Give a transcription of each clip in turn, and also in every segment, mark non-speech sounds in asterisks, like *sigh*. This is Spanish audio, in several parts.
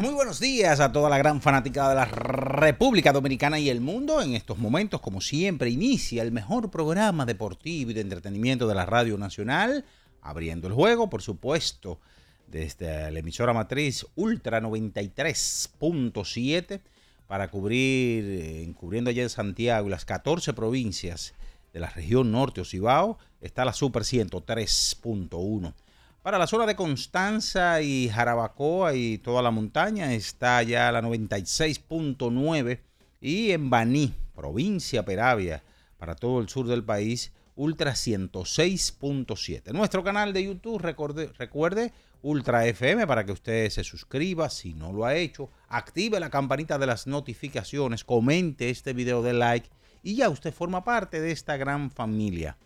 Muy buenos días a toda la gran fanática de la República Dominicana y el mundo. En estos momentos, como siempre, inicia el mejor programa deportivo y de entretenimiento de la Radio Nacional, abriendo el juego, por supuesto, desde la emisora matriz Ultra 93.7 para cubrir, eh, cubriendo allá en Santiago las 14 provincias de la región norte o Cibao, está la Super 103.1. Para la zona de Constanza y Jarabacoa y toda la montaña está ya la 96.9 y en Baní, provincia Peravia, para todo el sur del país, Ultra 106.7. Nuestro canal de YouTube, recuerde, Ultra FM para que usted se suscriba, si no lo ha hecho, active la campanita de las notificaciones, comente este video de like y ya usted forma parte de esta gran familia.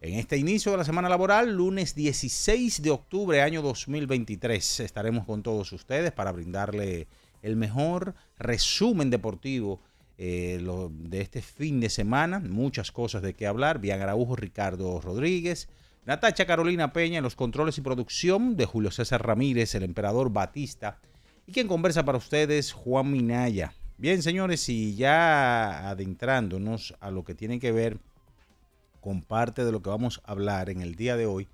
En este inicio de la semana laboral, lunes 16 de octubre, año 2023, estaremos con todos ustedes para brindarle el mejor resumen deportivo eh, de este fin de semana. Muchas cosas de qué hablar. Bian Araujo, Ricardo Rodríguez, Natacha Carolina Peña en los controles y producción de Julio César Ramírez, el emperador Batista. Y quien conversa para ustedes, Juan Minaya. Bien, señores, y ya adentrándonos a lo que tiene que ver con parte de lo que vamos a hablar en el día de hoy.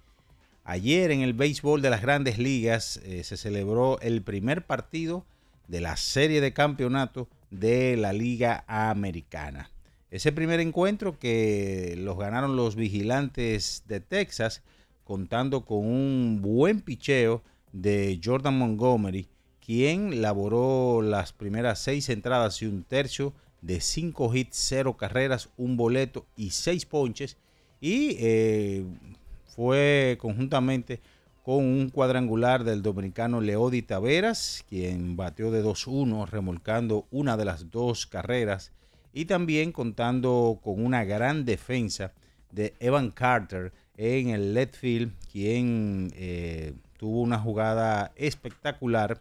Ayer en el béisbol de las grandes ligas eh, se celebró el primer partido de la serie de campeonato de la Liga Americana. Ese primer encuentro que los ganaron los vigilantes de Texas, contando con un buen picheo de Jordan Montgomery, quien laboró las primeras seis entradas y un tercio de cinco hits, cero carreras, un boleto y seis ponches. Y eh, fue conjuntamente con un cuadrangular del dominicano Leody Taveras, quien batió de 2-1, remolcando una de las dos carreras, y también contando con una gran defensa de Evan Carter en el left field, quien eh, tuvo una jugada espectacular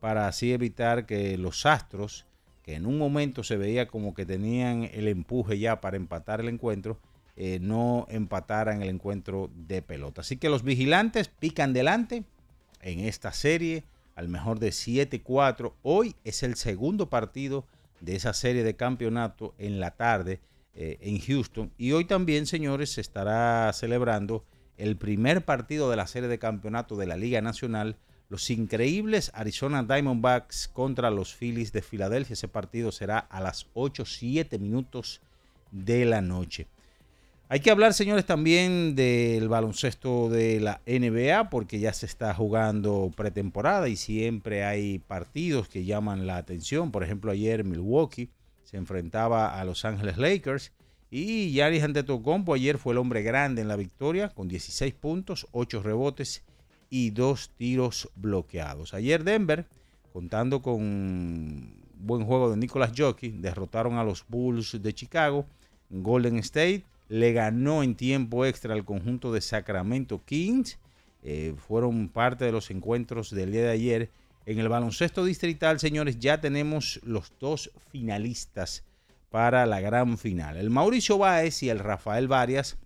para así evitar que los Astros, que en un momento se veía como que tenían el empuje ya para empatar el encuentro, eh, no empataran el encuentro de pelota. Así que los vigilantes pican delante en esta serie al mejor de 7-4. Hoy es el segundo partido de esa serie de campeonato en la tarde eh, en Houston. Y hoy también, señores, se estará celebrando el primer partido de la serie de campeonato de la Liga Nacional. Los increíbles Arizona Diamondbacks contra los Phillies de Filadelfia. Ese partido será a las 8, 7 minutos de la noche. Hay que hablar, señores, también del baloncesto de la NBA, porque ya se está jugando pretemporada y siempre hay partidos que llaman la atención. Por ejemplo, ayer Milwaukee se enfrentaba a Los Ángeles Lakers y Yaris Antetokounmpo ayer fue el hombre grande en la victoria con 16 puntos, 8 rebotes y 2 tiros bloqueados. Ayer Denver, contando con buen juego de Nicolas Jockey, derrotaron a los Bulls de Chicago. Golden State le ganó en tiempo extra al conjunto de Sacramento Kings. Eh, fueron parte de los encuentros del día de ayer. En el baloncesto distrital, señores, ya tenemos los dos finalistas para la gran final. El Mauricio Báez y el Rafael Varias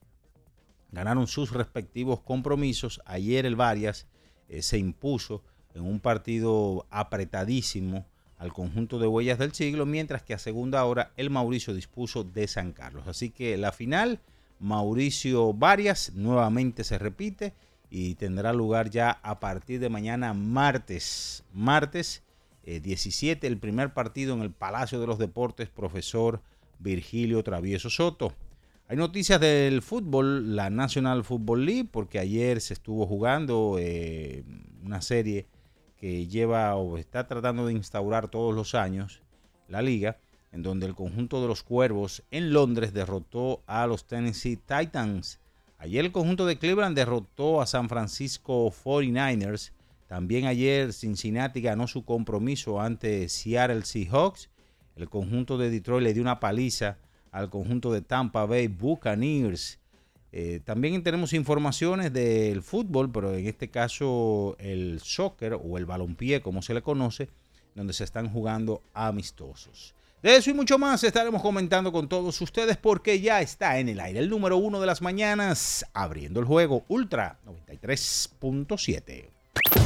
ganaron sus respectivos compromisos. Ayer el Varias eh, se impuso en un partido apretadísimo al conjunto de Huellas del Siglo, mientras que a segunda hora el Mauricio dispuso de San Carlos. Así que la final, Mauricio Varias, nuevamente se repite y tendrá lugar ya a partir de mañana martes. Martes 17, eh, el primer partido en el Palacio de los Deportes, profesor Virgilio Travieso Soto. Hay noticias del fútbol, la National Football League, porque ayer se estuvo jugando eh, una serie que lleva o está tratando de instaurar todos los años la liga, en donde el conjunto de los Cuervos en Londres derrotó a los Tennessee Titans. Ayer el conjunto de Cleveland derrotó a San Francisco 49ers también ayer Cincinnati ganó su compromiso ante Seattle Seahawks. El conjunto de Detroit le dio una paliza al conjunto de Tampa Bay Buccaneers. Eh, también tenemos informaciones del fútbol, pero en este caso el soccer o el balompié, como se le conoce, donde se están jugando amistosos. De eso y mucho más estaremos comentando con todos ustedes porque ya está en el aire el número uno de las mañanas, abriendo el juego Ultra 93.7.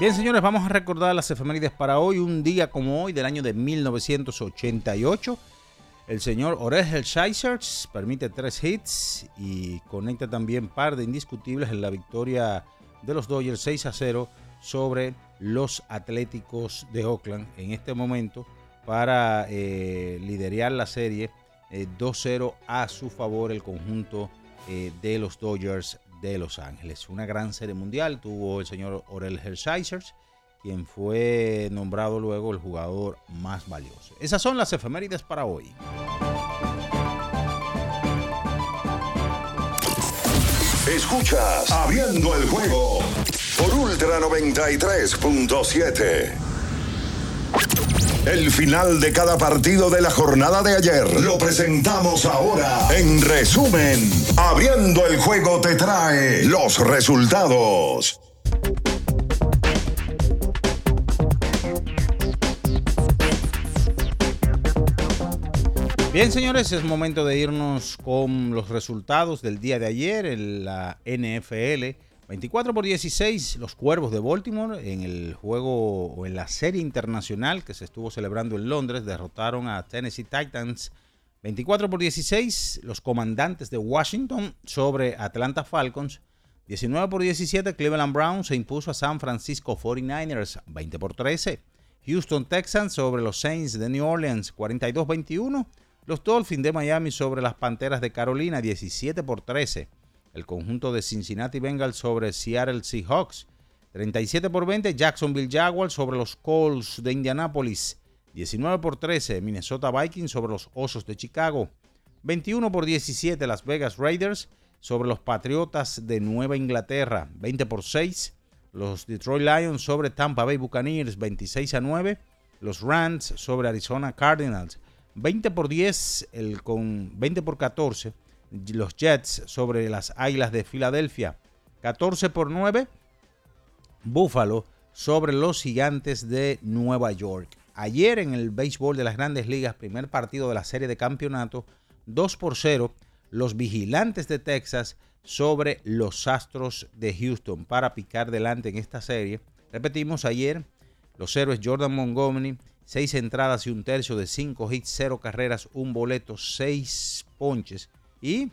Bien, señores, vamos a recordar las efemérides para hoy. Un día como hoy, del año de 1988, el señor Orel Scheisers permite tres hits y conecta también par de indiscutibles en la victoria de los Dodgers 6 a 0 sobre los Atléticos de Oakland en este momento para eh, liderar la serie 2-0 eh, a su favor el conjunto eh, de los Dodgers de Los Ángeles. Una gran serie mundial tuvo el señor Orel Hershiser, quien fue nombrado luego el jugador más valioso. Esas son las efemérides para hoy. Escuchas Abriendo el juego por Ultra 93.7. El final de cada partido de la jornada de ayer lo presentamos ahora. En resumen, abriendo el juego te trae los resultados. Bien, señores, es momento de irnos con los resultados del día de ayer en la NFL. 24 por 16, los Cuervos de Baltimore en el juego o en la serie internacional que se estuvo celebrando en Londres derrotaron a Tennessee Titans. 24 por 16, los Comandantes de Washington sobre Atlanta Falcons. 19 por 17, Cleveland Browns se impuso a San Francisco 49ers 20 por 13, Houston Texans sobre los Saints de New Orleans. 42-21, los Dolphins de Miami sobre las Panteras de Carolina. 17 por 13 el conjunto de Cincinnati Bengals sobre Seattle Seahawks. 37 por 20 Jacksonville Jaguars sobre los Colts de Indianapolis. 19 por 13 Minnesota Vikings sobre los Osos de Chicago. 21 por 17 Las Vegas Raiders sobre los Patriotas de Nueva Inglaterra. 20 por 6 los Detroit Lions sobre Tampa Bay Buccaneers. 26 a 9 los Rams sobre Arizona Cardinals. 20 por 10 el con 20 por 14 los Jets sobre las Águilas de Filadelfia. 14 por 9. Buffalo sobre los Gigantes de Nueva York. Ayer en el béisbol de las grandes ligas, primer partido de la serie de campeonato, 2 por 0, los vigilantes de Texas sobre los Astros de Houston para picar delante en esta serie. Repetimos ayer, los héroes Jordan Montgomery, 6 entradas y un tercio de 5 hits, 0 carreras, un boleto, 6 ponches. Y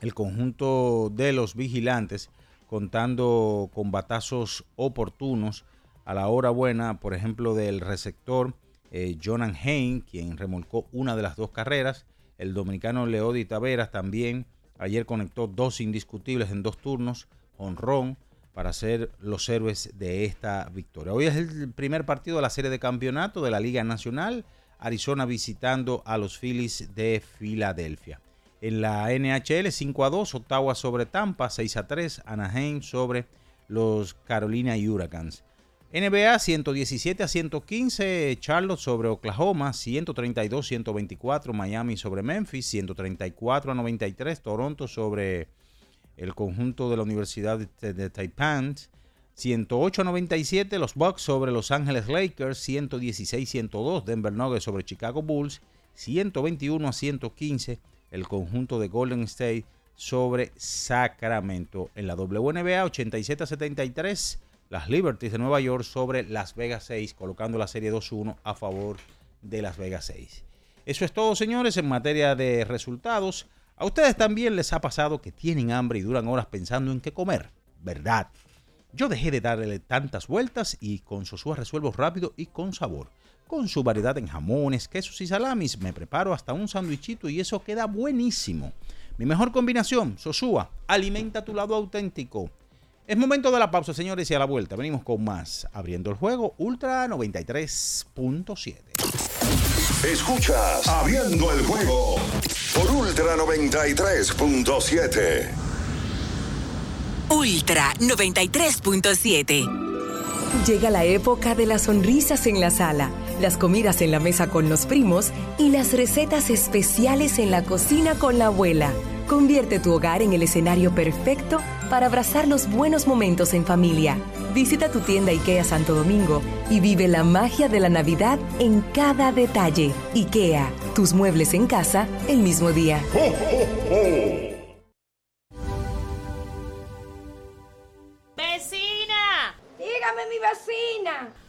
el conjunto de los vigilantes contando con batazos oportunos a la hora buena, por ejemplo, del receptor eh, Jonan Hain, quien remolcó una de las dos carreras. El dominicano Leody Taveras también ayer conectó dos indiscutibles en dos turnos, honrón, para ser los héroes de esta victoria. Hoy es el primer partido de la serie de campeonato de la Liga Nacional. Arizona visitando a los Phillies de Filadelfia. En la NHL 5 a 2, Ottawa sobre Tampa, 6 a 3, Anaheim sobre los Carolina Hurricanes. NBA 117 a 115, Charlotte sobre Oklahoma, 132-124, Miami sobre Memphis, 134 a 93, Toronto sobre el conjunto de la Universidad de, Taipan, 108 a 97, los Bucks sobre Los Ángeles Lakers, 116-102, Denver Nuggets sobre Chicago Bulls, 121 a 115, el conjunto de Golden State sobre Sacramento. En la WNBA 87 a 73, las Liberties de Nueva York sobre Las Vegas 6, colocando la serie 2-1 a favor de Las Vegas 6. Eso es todo, señores, en materia de resultados. A ustedes también les ha pasado que tienen hambre y duran horas pensando en qué comer, ¿verdad? Yo dejé de darle tantas vueltas y con Sosúa resuelvo rápido y con sabor. Con su variedad en jamones, quesos y salamis, me preparo hasta un sándwichito y eso queda buenísimo. Mi mejor combinación, Sosúa, alimenta tu lado auténtico. Es momento de la pausa, señores, y a la vuelta venimos con más. Abriendo el juego, Ultra 93.7. Escuchas Abriendo el juego por Ultra 93.7. Ultra 93.7. Llega la época de las sonrisas en la sala, las comidas en la mesa con los primos y las recetas especiales en la cocina con la abuela. Convierte tu hogar en el escenario perfecto para abrazar los buenos momentos en familia. Visita tu tienda IKEA Santo Domingo y vive la magia de la Navidad en cada detalle. IKEA, tus muebles en casa el mismo día. ¡Vecina! Dígame, mi vecina.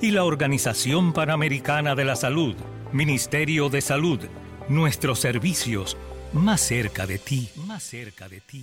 y la Organización Panamericana de la Salud. Ministerio de Salud. Nuestros servicios más cerca de ti, más cerca de ti.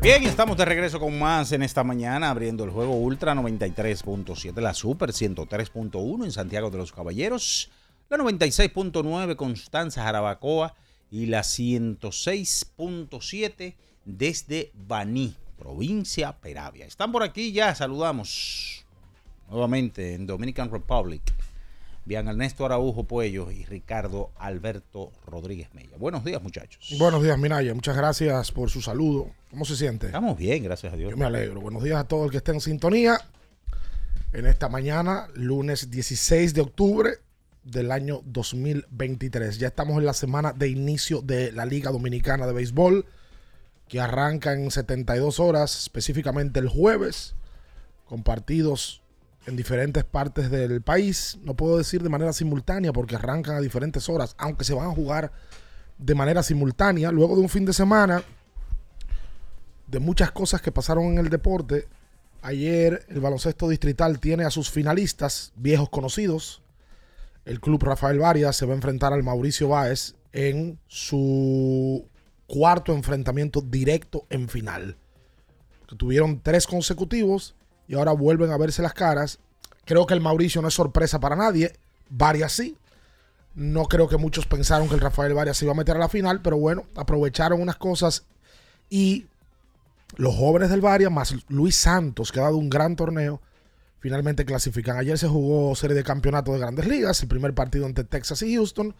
Bien, estamos de regreso con más en esta mañana, abriendo el juego Ultra 93.7, la Super 103.1 en Santiago de los Caballeros, la 96.9 Constanza Jarabacoa y la 106.7 desde Baní, provincia Peravia. Están por aquí ya, saludamos nuevamente en Dominican Republic. Bien, Ernesto Araujo Puello y Ricardo Alberto Rodríguez Mella. Buenos días, muchachos. Buenos días, Minaya. Muchas gracias por su saludo. ¿Cómo se siente? Estamos bien, gracias a Dios. Yo me alegro. Buenos días a todo el que esté en sintonía. En esta mañana, lunes 16 de octubre del año 2023. Ya estamos en la semana de inicio de la Liga Dominicana de Béisbol, que arranca en 72 horas, específicamente el jueves, con partidos en diferentes partes del país. No puedo decir de manera simultánea porque arrancan a diferentes horas, aunque se van a jugar de manera simultánea. Luego de un fin de semana de muchas cosas que pasaron en el deporte. Ayer el baloncesto distrital tiene a sus finalistas, viejos conocidos. El club Rafael Varias se va a enfrentar al Mauricio Báez en su cuarto enfrentamiento directo en final. Que tuvieron tres consecutivos y ahora vuelven a verse las caras. Creo que el Mauricio no es sorpresa para nadie. Varias sí. No creo que muchos pensaron que el Rafael Varias iba a meter a la final, pero bueno, aprovecharon unas cosas y los jóvenes del Varias, más Luis Santos, que ha dado un gran torneo, finalmente clasifican. Ayer se jugó serie de campeonato de grandes ligas, el primer partido entre Texas y Houston.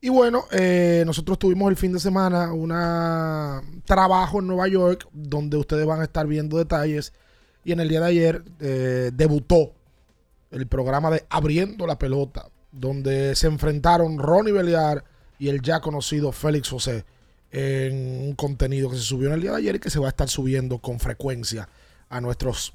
Y bueno, eh, nosotros tuvimos el fin de semana un trabajo en Nueva York, donde ustedes van a estar viendo detalles. Y en el día de ayer eh, debutó el programa de Abriendo la Pelota, donde se enfrentaron Ronnie Beliar y el ya conocido Félix José en un contenido que se subió en el día de ayer y que se va a estar subiendo con frecuencia a nuestros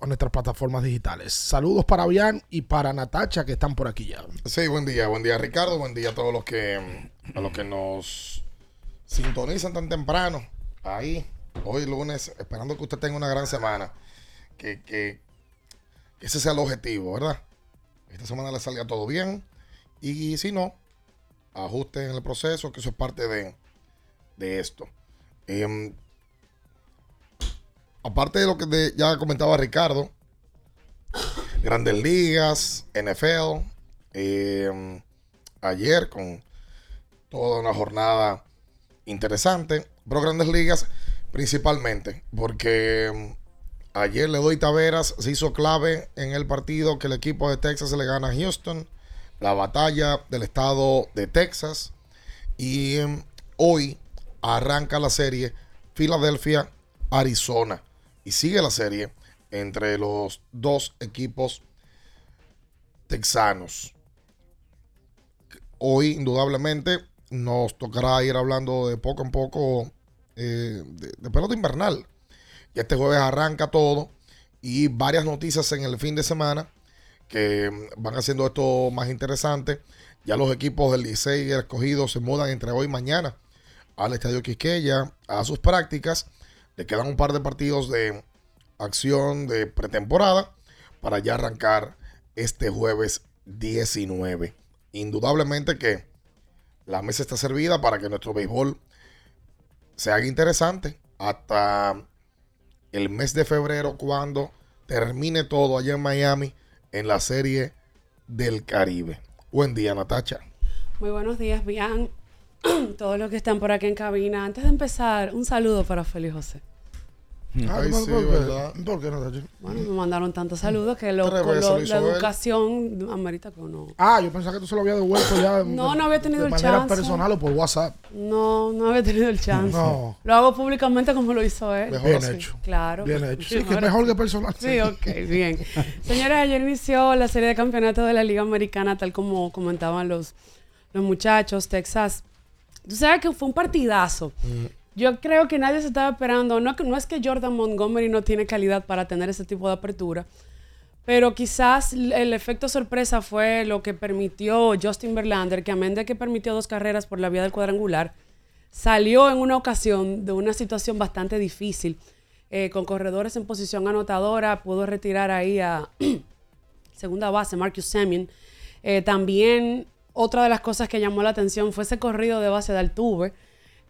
a nuestras plataformas digitales. Saludos para Bian y para Natacha que están por aquí ya. Sí, buen día, buen día Ricardo, buen día a todos los que a los que nos sintonizan tan temprano. Ahí, hoy lunes, esperando que usted tenga una gran semana. Que, ese sea el objetivo, ¿verdad? Esta semana le salga todo bien. Y si no, ajuste en el proceso, que eso es parte de, de esto. Em, aparte de lo que ya comentaba Ricardo, Grandes Ligas, NFL, em, ayer con toda una jornada interesante, pero Grandes Ligas principalmente, porque em, ayer le doy Taveras se hizo clave en el partido que el equipo de Texas se le gana a Houston, la batalla del estado de Texas, y hoy arranca la serie Filadelfia, Arizona. Y sigue la serie entre los dos equipos texanos. Hoy, indudablemente, nos tocará ir hablando de poco en poco eh, de, pelota invernal. Este jueves arranca todo. Y varias noticias en el fin de semana que van haciendo esto más interesante. Ya los equipos del Licey y el escogido se mudan entre hoy y mañana al Estadio Quisqueya a sus prácticas. Le quedan un par de partidos de acción de pretemporada para ya arrancar este jueves 19. Indudablemente que la mesa está servida para que nuestro béisbol se haga interesante hasta el mes de febrero cuando termine todo allá en Miami en la serie del Caribe. Buen día, Natacha. Muy buenos días, Bian. *clears throat* Todos los que están por aquí en cabina. Antes de empezar, un saludo para Félix José. Ay, sí, ¿por, qué? ¿verdad? ¿Por qué no, Tacho? Bueno, me mandaron tantos saludos que lo- Tres con veces lo- lo hizo la él. educación amerita que uno. Ah, yo pensaba que tú se lo habías devuelto ya. No, de- no había tenido de el manera chance. personal o por WhatsApp. No, no había tenido el chance. No. Lo hago públicamente como lo hizo él. Mejor Bien así. hecho. Claro. Bien hecho. Sí, que Mejor mejor así. que personal. Sí, ok, bien. Señores, ayer inició la serie de campeonatos de la Liga Americana, tal como comentaban los, los muchachos, Texas. Tú sabes que fue un partidazo. Yo creo que nadie se estaba esperando. No, es que Jordan Montgomery no tiene calidad para tener ese tipo de apertura, pero quizás el efecto sorpresa fue lo que permitió Justin Verlander, que amén de que permitió dos carreras por la vía del cuadrangular, salió en una ocasión de una situación bastante difícil, eh, con corredores en posición anotadora, pudo retirar ahí a *clears throat* segunda base Marcus Semien. Eh, también otra de las cosas que llamó la atención fue ese corrido de base de Altuve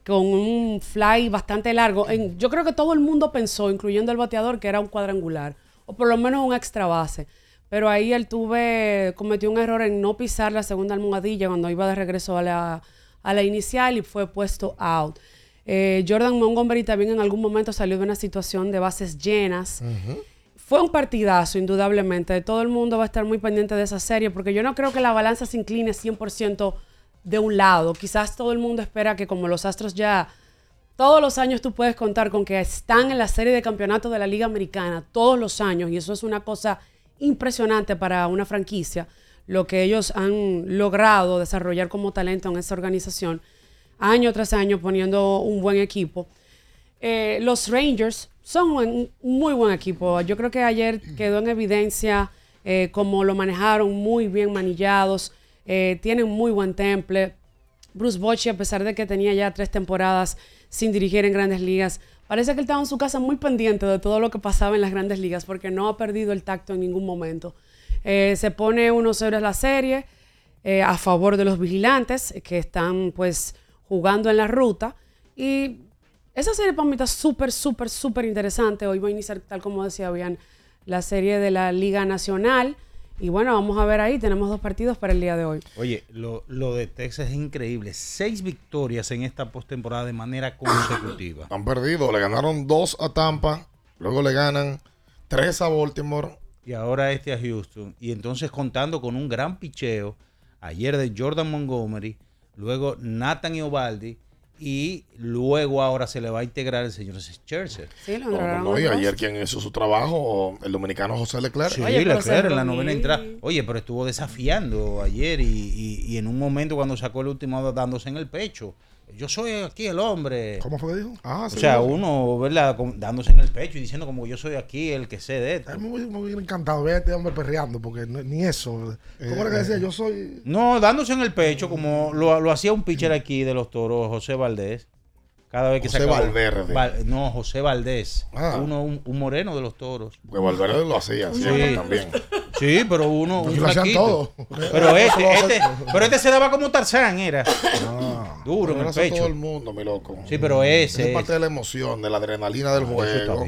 con un fly bastante largo. En- yo creo que todo el mundo pensó, incluyendo el bateador, que era un cuadrangular o por lo menos un extra base. Pero ahí Altuve cometió un error en no pisar la segunda almohadilla cuando iba de regreso a la, a la inicial y fue puesto out. Eh, Jordan Montgomery también en algún momento salió de una situación de bases llenas. Fue un partidazo, indudablemente. Todo el mundo va a estar muy pendiente de esa serie porque yo no creo que la balanza se incline 100% de un lado. Quizás todo el mundo espera que como los Astros ya todos los años tú puedes contar con que están en la serie de campeonatos de la Liga Americana, todos los años, y eso es una cosa impresionante para una franquicia, lo que ellos han logrado desarrollar como talento en esa organización, año tras año poniendo un buen equipo. Eh, los Rangers son un, un muy buen equipo. Yo creo que ayer quedó en evidencia eh, cómo lo manejaron muy bien manillados, eh, tienen muy buen temple. Bruce Bochy, a pesar de que tenía ya tres temporadas sin dirigir en grandes ligas, parece que él estaba en su casa muy pendiente de todo lo que pasaba en las grandes ligas porque no ha perdido el tacto en ningún momento. Eh, se pone 1-0 en la serie eh, a favor de los vigilantes que están pues jugando en la ruta y esa serie para mí está súper, súper, súper interesante. Hoy va a iniciar, tal como decía bien, la serie de la Liga Nacional. Y bueno, vamos a ver ahí. Tenemos dos partidos para el día de hoy. Oye, lo, lo de Texas es increíble. Seis victorias en esta postemporada de manera consecutiva. Han perdido, le ganaron dos a Tampa, luego le ganan tres a Baltimore. Y ahora este a Houston. Y entonces contando con un gran picheo. Ayer de Jordan Montgomery, luego Nathan Iovaldi. Y luego ahora se le va a integrar el señor Scherzer. Sí, No, no, no, y ayer quien hizo su trabajo, el dominicano José Leclerc. Sí, Leclerc en la novena entrada. Oye, pero estuvo desafiando ayer y, y- y en un momento cuando sacó el último dándose en el pecho. Yo soy aquí el hombre. ¿Cómo fue que dijo? Ah, O sea, uno, ¿verdad? Dándose en el pecho y diciendo como yo soy aquí el que sé de esto. Es muy, muy encantado ver a este hombre perreando, porque no- ni eso. ¿Cómo era que decía? Yo soy. No, dándose en el pecho como lo, lo hacía un pitcher aquí de los toros, José Valdés. Cada vez que José Valverde. Val- no, José Valdés. Ah. Uno, un, un moreno de los toros. Porque Valverde lo hacía, sí, también. Sí, pero uno. Un lo hacían. Pero *laughs* este, este, pero este se daba como Tarzán, era. Duro en el pecho. todo el mundo, mi loco. Sí, pero ese Es parte de la emoción, de la adrenalina del Ah, juego.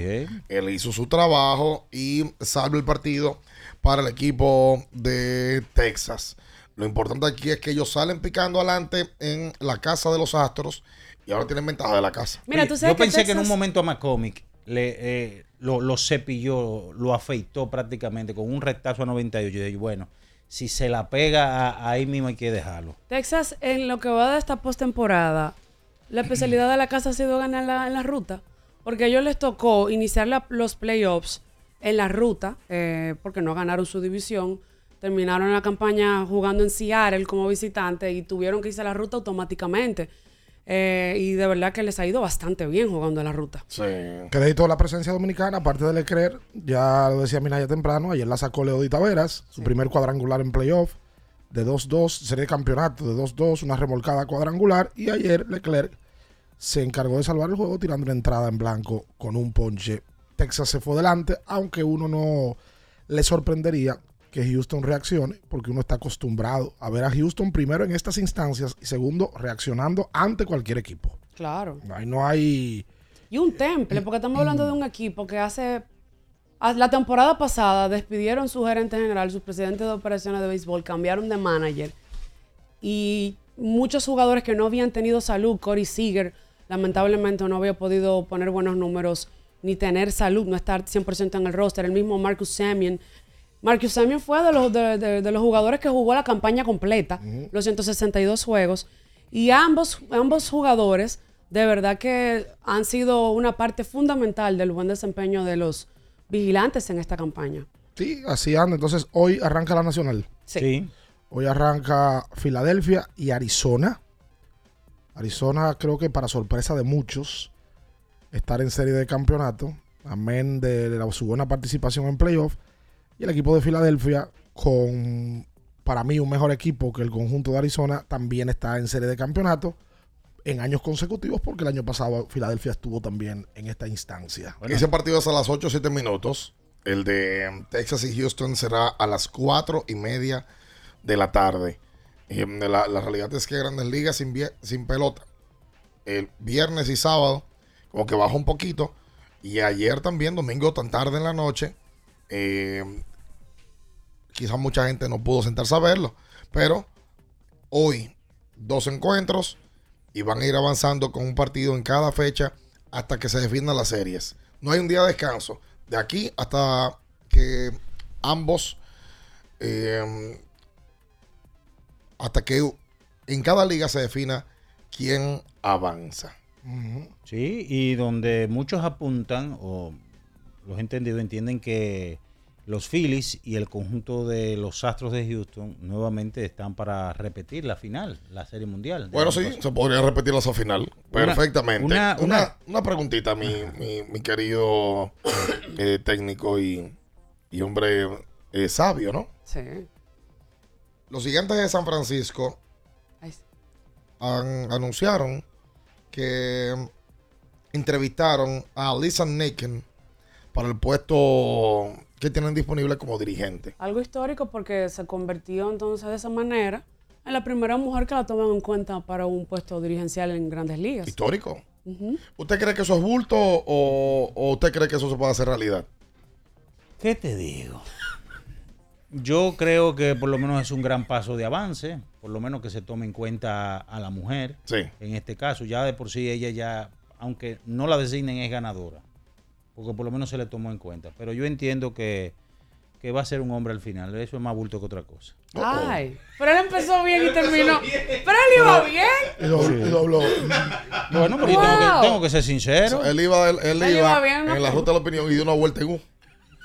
Él hizo su trabajo y salva el partido para el equipo de Texas. Lo importante aquí es que ellos salen picando adelante en la casa de los Astros y ahora tienen ventaja de la casa. Mira, tú sabes yo que pensé que en un momento a McCormick le, eh, lo, lo cepilló, lo afeitó prácticamente con un rectazo a 98. Y dije, bueno, si se la pega a- ahí mismo hay que dejarlo. Texas, en lo que va de esta postemporada, la especialidad de la casa ha sido ganar la- en la ruta. Porque a ellos les tocó iniciar la- los playoffs en la ruta, eh, porque no ganaron su división. Terminaron la campaña jugando en Seattle como visitante y tuvieron que irse a la ruta automáticamente. Eh, y de verdad que les ha ido bastante bien jugando en la ruta. Sí. Crédito a la presencia dominicana, aparte de Leclerc, ya lo decía Minaya temprano, ayer la sacó Leody Taveras, su primer cuadrangular en playoff. de 2-2, serie de campeonato de 2-2, una remolcada cuadrangular. Y ayer Leclerc se encargó de salvar el juego tirando una entrada en blanco con un ponche. Texas se fue delante, aunque uno no le sorprendería que Houston reaccione, porque uno está acostumbrado a ver a Houston primero en estas instancias y segundo reaccionando ante cualquier equipo. Claro. Ahí no hay... Y un temple, porque estamos hablando de un equipo que hace... La temporada pasada despidieron su gerente general, su presidente de operaciones de béisbol, cambiaron de manager. Y muchos jugadores que no habían tenido salud, Corey Seager, lamentablemente no había podido poner buenos números ni tener salud, no estar 100% en el roster. El mismo Marcus Semien. Marcus Semien fue de los, de, de- de los jugadores que jugó la campaña completa, los 162 juegos. Y ambos, ambos jugadores, de verdad que han sido una parte fundamental del buen desempeño de los vigilantes en esta campaña. Sí, así anda. Entonces hoy arranca la nacional. Sí. Hoy arranca Filadelfia y Arizona. Arizona creo que para sorpresa de muchos estar en serie de campeonato, amén de, la- su buena participación en playoff. Y el equipo de Filadelfia con para mí un mejor equipo que el conjunto de Arizona también está en serie de campeonato en años consecutivos porque el año pasado Filadelfia estuvo también en esta instancia. Ese partido es a las 8 o 7 minutos. El de Texas y Houston será a las 4 y media de la tarde. Mm, la, realidad es que Grandes Ligas sin, sin pelota. El viernes y sábado, como que bajó un poquito. Y ayer también, domingo tan tarde en la noche. eh, quizás mucha gente no pudo sentarse a verlo. Pero hoy, dos encuentros. Y van a ir avanzando con un partido en cada fecha hasta que se definan las series. No hay un día de descanso. De aquí hasta que ambos, eh, hasta que en cada liga se defina quién avanza. Sí, y donde muchos apuntan, o los entendidos entienden que los Phillies y el conjunto de los Astros de Houston nuevamente están para repetir la final, la Serie Mundial. Bueno, sí, pasado. se podría repetir esa final Una- perfectamente. una- Una, una- una preguntita, mi, mi- mi querido eh, técnico y, y hombre eh, sabio, ¿no? Sí. Los gigantes de San Francisco an- anunciaron que entrevistaron a Lisa Naken para el puesto que tienen disponible como dirigente. Algo histórico porque se convirtió entonces de esa manera en la primera mujer que la toman en cuenta para un puesto dirigencial en grandes ligas. Histórico. ¿Usted cree que eso es bulto o, o usted cree que eso se puede hacer realidad? ¿Qué te digo? Yo creo que por lo menos es un gran paso de avance, por lo menos que se tome en cuenta a la mujer. Sí. En este caso, ya de por sí ella ya, aunque no la designen, es ganadora, porque por lo menos se le tomó en cuenta. Pero yo entiendo que, que va a ser un hombre al final, eso es más bulto que otra cosa. Ay, pero él empezó bien y terminó. Pero él iba bien. Y dobló. y dobló. Bueno, pero yo tengo que, Wow. tengo que ser sincero. Él iba, él, él Él iba iba bien, ¿no? en la ruta de la opinión y dio una vuelta en U.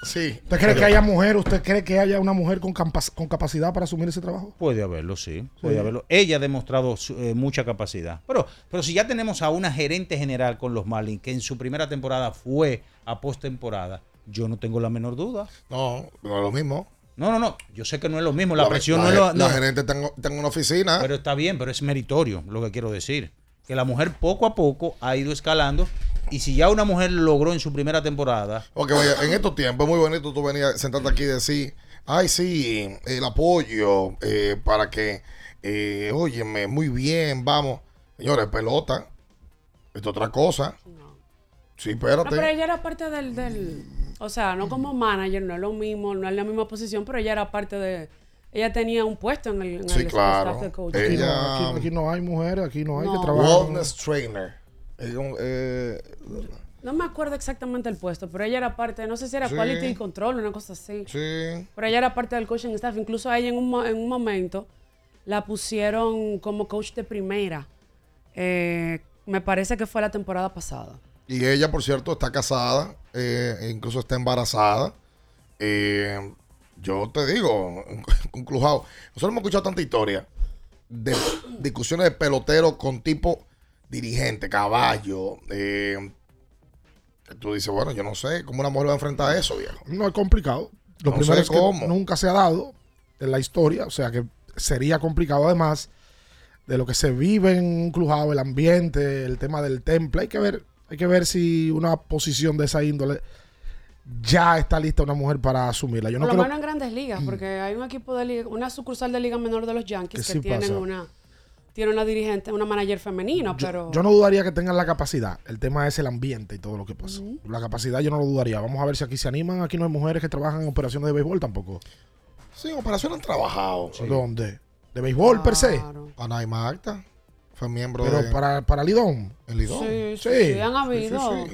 Sí. ¿Usted cree que haya mujer? ¿Usted cree que haya una mujer con, con capacidad para asumir ese trabajo? Puede haberlo, sí. Puede Sí. haberlo. Ella ha demostrado eh, mucha capacidad. Pero, pero si ya tenemos a una gerente general con los Marlins que en su primera temporada fue a postemporada, yo no tengo la menor duda. No, no es lo mismo. No, no, no. Yo sé que no es lo mismo. La, La- presión la no es lo la no. gerente tengo, tengo una oficina. Pero está bien, pero es meritorio lo que quiero decir. Que la mujer poco a poco ha ido escalando. Y si ya una mujer logró en su primera temporada, Ok, vaya, en estos tiempos es muy bonito tú venir a sentarte aquí y decir, ay, sí, el apoyo eh, para que, eh, óyeme, muy bien, vamos. Señores, pelota. Esto es otra cosa. Sí, No, pero espérate. ella era parte del, del. O sea, no como manager, no es lo mismo, no es la misma posición, pero ella era parte de. Ella tenía un puesto en el, en Sí, el claro. staff de coach. Aquí, Ella- no, aquí- aquí no hay mujeres, aquí no hay No. que trabajar. Wellness trainer. Eh, No me acuerdo exactamente el puesto, pero ella era parte, no sé si era Sí. quality control, una cosa así. sí. Pero ella era parte del coaching staff. Incluso a ella en un, mo- en un momento la pusieron como coach de primera. Eh, me parece que fue la temporada pasada. Y ella, por cierto, está casada, eh, incluso está embarazada. Eh, yo te digo, *laughs* conclujado, nosotros hemos escuchado tanta historia de discusiones de peloteros con tipo dirigente, caballo. eh, tú dices, bueno, yo no sé cómo una mujer va a enfrentar eso, viejo. No es complicado. Lo No primero es que cómo. nunca se ha dado en la historia. O sea que sería complicado además de lo que se vive en un clubhouse, el ambiente, el tema del temple. Hay que ver, hay que ver si una posición de esa índole ya está lista una mujer para asumirla. Yo no Por lo creo menos en grandes ligas, porque hay un equipo de liga, una sucursal de liga menor de los Yankees Que sí tienen pasa. una tiene una dirigente, una manager femenina, pero Yo no dudaría que tengan la capacidad. El tema es el ambiente y todo lo que pasa. La capacidad yo no lo dudaría. Vamos a ver si aquí se animan. Aquí no hay mujeres que trabajan en operaciones de béisbol tampoco. Sí, en operación han trabajado. ¿Dónde? ¿De béisbol per se? Anaí Magda fue miembro Pero de... para, para Lidón. ¿En Lidón? Sí, sí, Sí. sí, han habido Sí,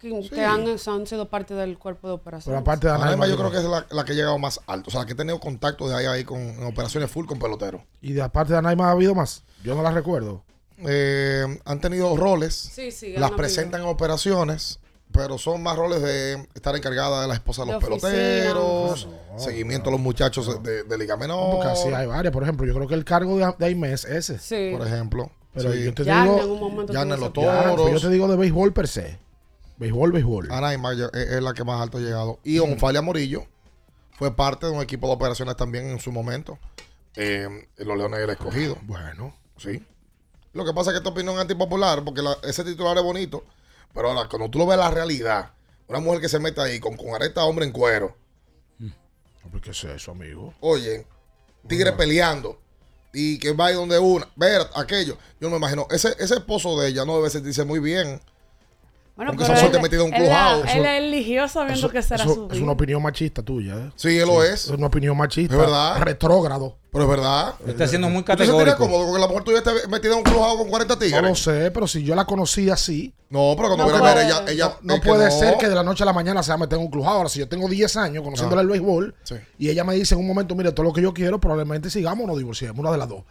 sí, sí. que, han, han sido parte del cuerpo de operación. Pero aparte de Anaima, yo creo que es la, la que ha llegado más alto. O sea, la que ha tenido contacto de ahí a ahí con en operaciones full con peloteros. Y de aparte de Anaima ha habido más. Yo no la recuerdo. Eh, han tenido roles. Sí, sí, las presentan en operaciones. Pero son más roles de estar encargada de la esposa de los oficina. peloteros, seguimiento a los muchachos de, de Liga Menor. Porque así hay varias. Por ejemplo, yo creo que el cargo de, de es ese. Sí. Por ejemplo. Pero Sí. yo te Ya digo. Ya en los toros. yo te digo de béisbol per se. Béisbol, béisbol. Ana Mayer es, es la que más alto ha llegado. Y Onfalia Morillo fue parte de un equipo de operaciones también en su momento. eh, los Leones del Escogido. Bueno. Sí. Lo que pasa es que esta opinión es antipopular porque la- ese titular es bonito. Pero ahora, cuando tú lo ves la realidad, una mujer que se mete ahí con, con aresta hombre en cuero, ¿Por qué es eso, amigo? oye, tigre peleando. Y que va ahí donde una, ver aquello. Yo no me imagino. Ese, ese esposo de ella no debe sentirse muy bien. Bueno, Porque suerte él- metida en un él- clubhouse. Él eligió sabiendo Eso, que será eso su es vida. una opinión machista tuya, ¿eh? Sí, él lo es. Es una opinión machista. Es verdad. Retrógrado. Pero es verdad. Está siendo muy ¿Tú te sentirías categórico. cómodo con que la mujer tuya esté metida en un clubhouse con 40 tigres? No lo sé, pero si yo la conocí así. No, pero cuando No viene a ver, ella, ella No es que puede no. ser que de la noche a la mañana se va a meter en un club. Ahora, si yo tengo 10 años conociéndole Ah. el béisbol Sí. y ella me dice en un momento, mire, todo lo que yo quiero, probablemente sigamos o nos divorciemos, una de las dos.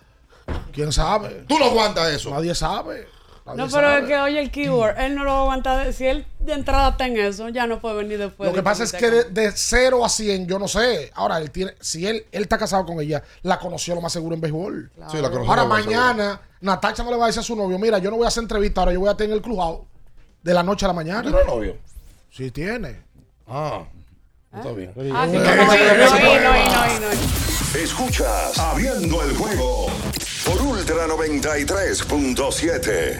¿Quién sabe? Tú no aguantas eso. Nadie sabe. Nadie No, pero sabe. es que oye el keyword, él no lo va a aguantar. Si él de entrada está en eso, ya no puede venir después. Lo que pasa es que de, de 0 a 100, yo no sé. Ahora, él tiene, si él, él está casado con ella, la conoció lo más seguro en béisbol. Sí, la conocí Ahora mañana, Natacha no le va a decir a su novio, mira, yo no voy a hacer entrevista, ahora yo voy a tener el clubhouse de la noche a la mañana. ¿Tú no eres novio? Sí tiene. Ah, está bien. Ah, sí, que no, no, no, no, no, no, no. Escuchas Abriendo el juego por Ultra 93.7.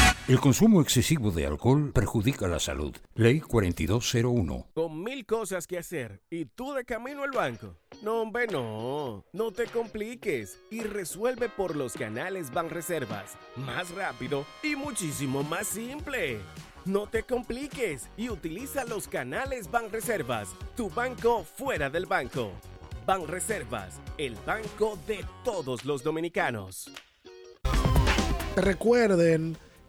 El consumo excesivo de alcohol perjudica la salud. Ley 4201. Con mil cosas que hacer y tú de camino al banco. No, hombre, no. No te compliques y resuelve por los canales Banreservas. Más rápido y muchísimo más simple. No te compliques y utiliza los canales Banreservas, tu banco fuera del banco. Banreservas, el banco de todos los dominicanos. Recuerden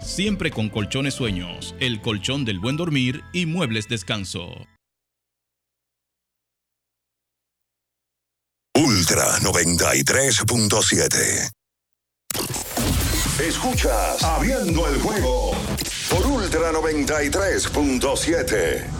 siempre con colchones sueños, el colchón del buen dormir y muebles descanso. Ultra 93.7. Escuchas Abriendo el juego por Ultra 93.7.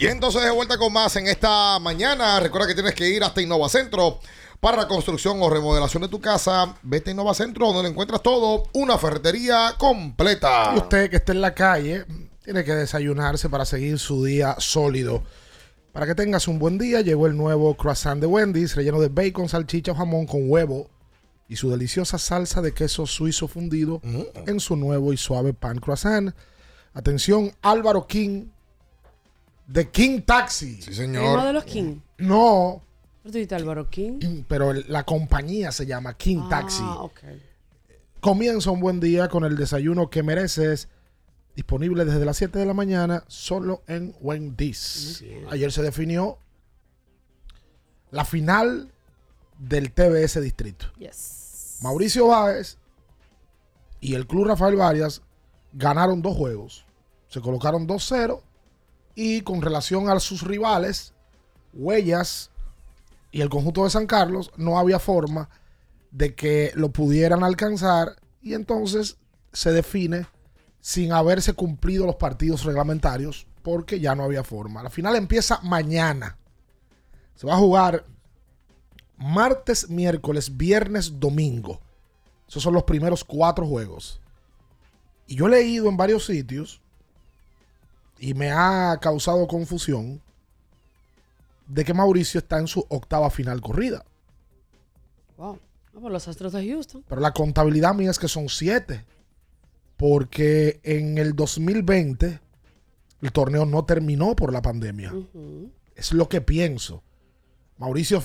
Y entonces de vuelta con más en esta mañana. Recuerda que tienes que ir hasta Innovacentro para la construcción o remodelación de tu casa. Vete a Innovacentro donde lo encuentras todo. Una ferretería completa. Y usted que esté en la calle tiene que desayunarse para seguir su día sólido. Para que tengas un buen día, llegó el nuevo croissant de Wendy's, relleno de bacon, salchicha o jamón con huevo y su deliciosa salsa de queso suizo fundido en su nuevo y suave pan croissant. Atención, Álvaro King de King Taxi. Sí, ¿Uno de los King? No, ¿Pero tú dijiste Álvaro King? pero la compañía se llama King Taxi. Ah, ok. Comienza un buen día con el desayuno que mereces. Disponible desde las 7 de la mañana solo en Wendy's. Ayer se definió la final del TBS Distrito. Yes. Mauricio Báez y el Club Rafael Varias ganaron dos juegos. Se colocaron 2-0 y con relación a sus rivales, Huellas y el conjunto de San Carlos, no había forma de que lo pudieran alcanzar y entonces se define sin haberse cumplido los partidos reglamentarios porque ya no había forma. La final empieza mañana. Se va a jugar martes, miércoles, viernes, domingo. Esos son los primeros cuatro juegos. Y yo he leído en varios sitios y me ha causado confusión de que Mauricio está en su octava final corrida. Wow. Ah, por los Astros de Houston. Pero la contabilidad mía es que son siete. Porque en el 2020 el torneo no terminó por la pandemia. Es lo que pienso. Mauricio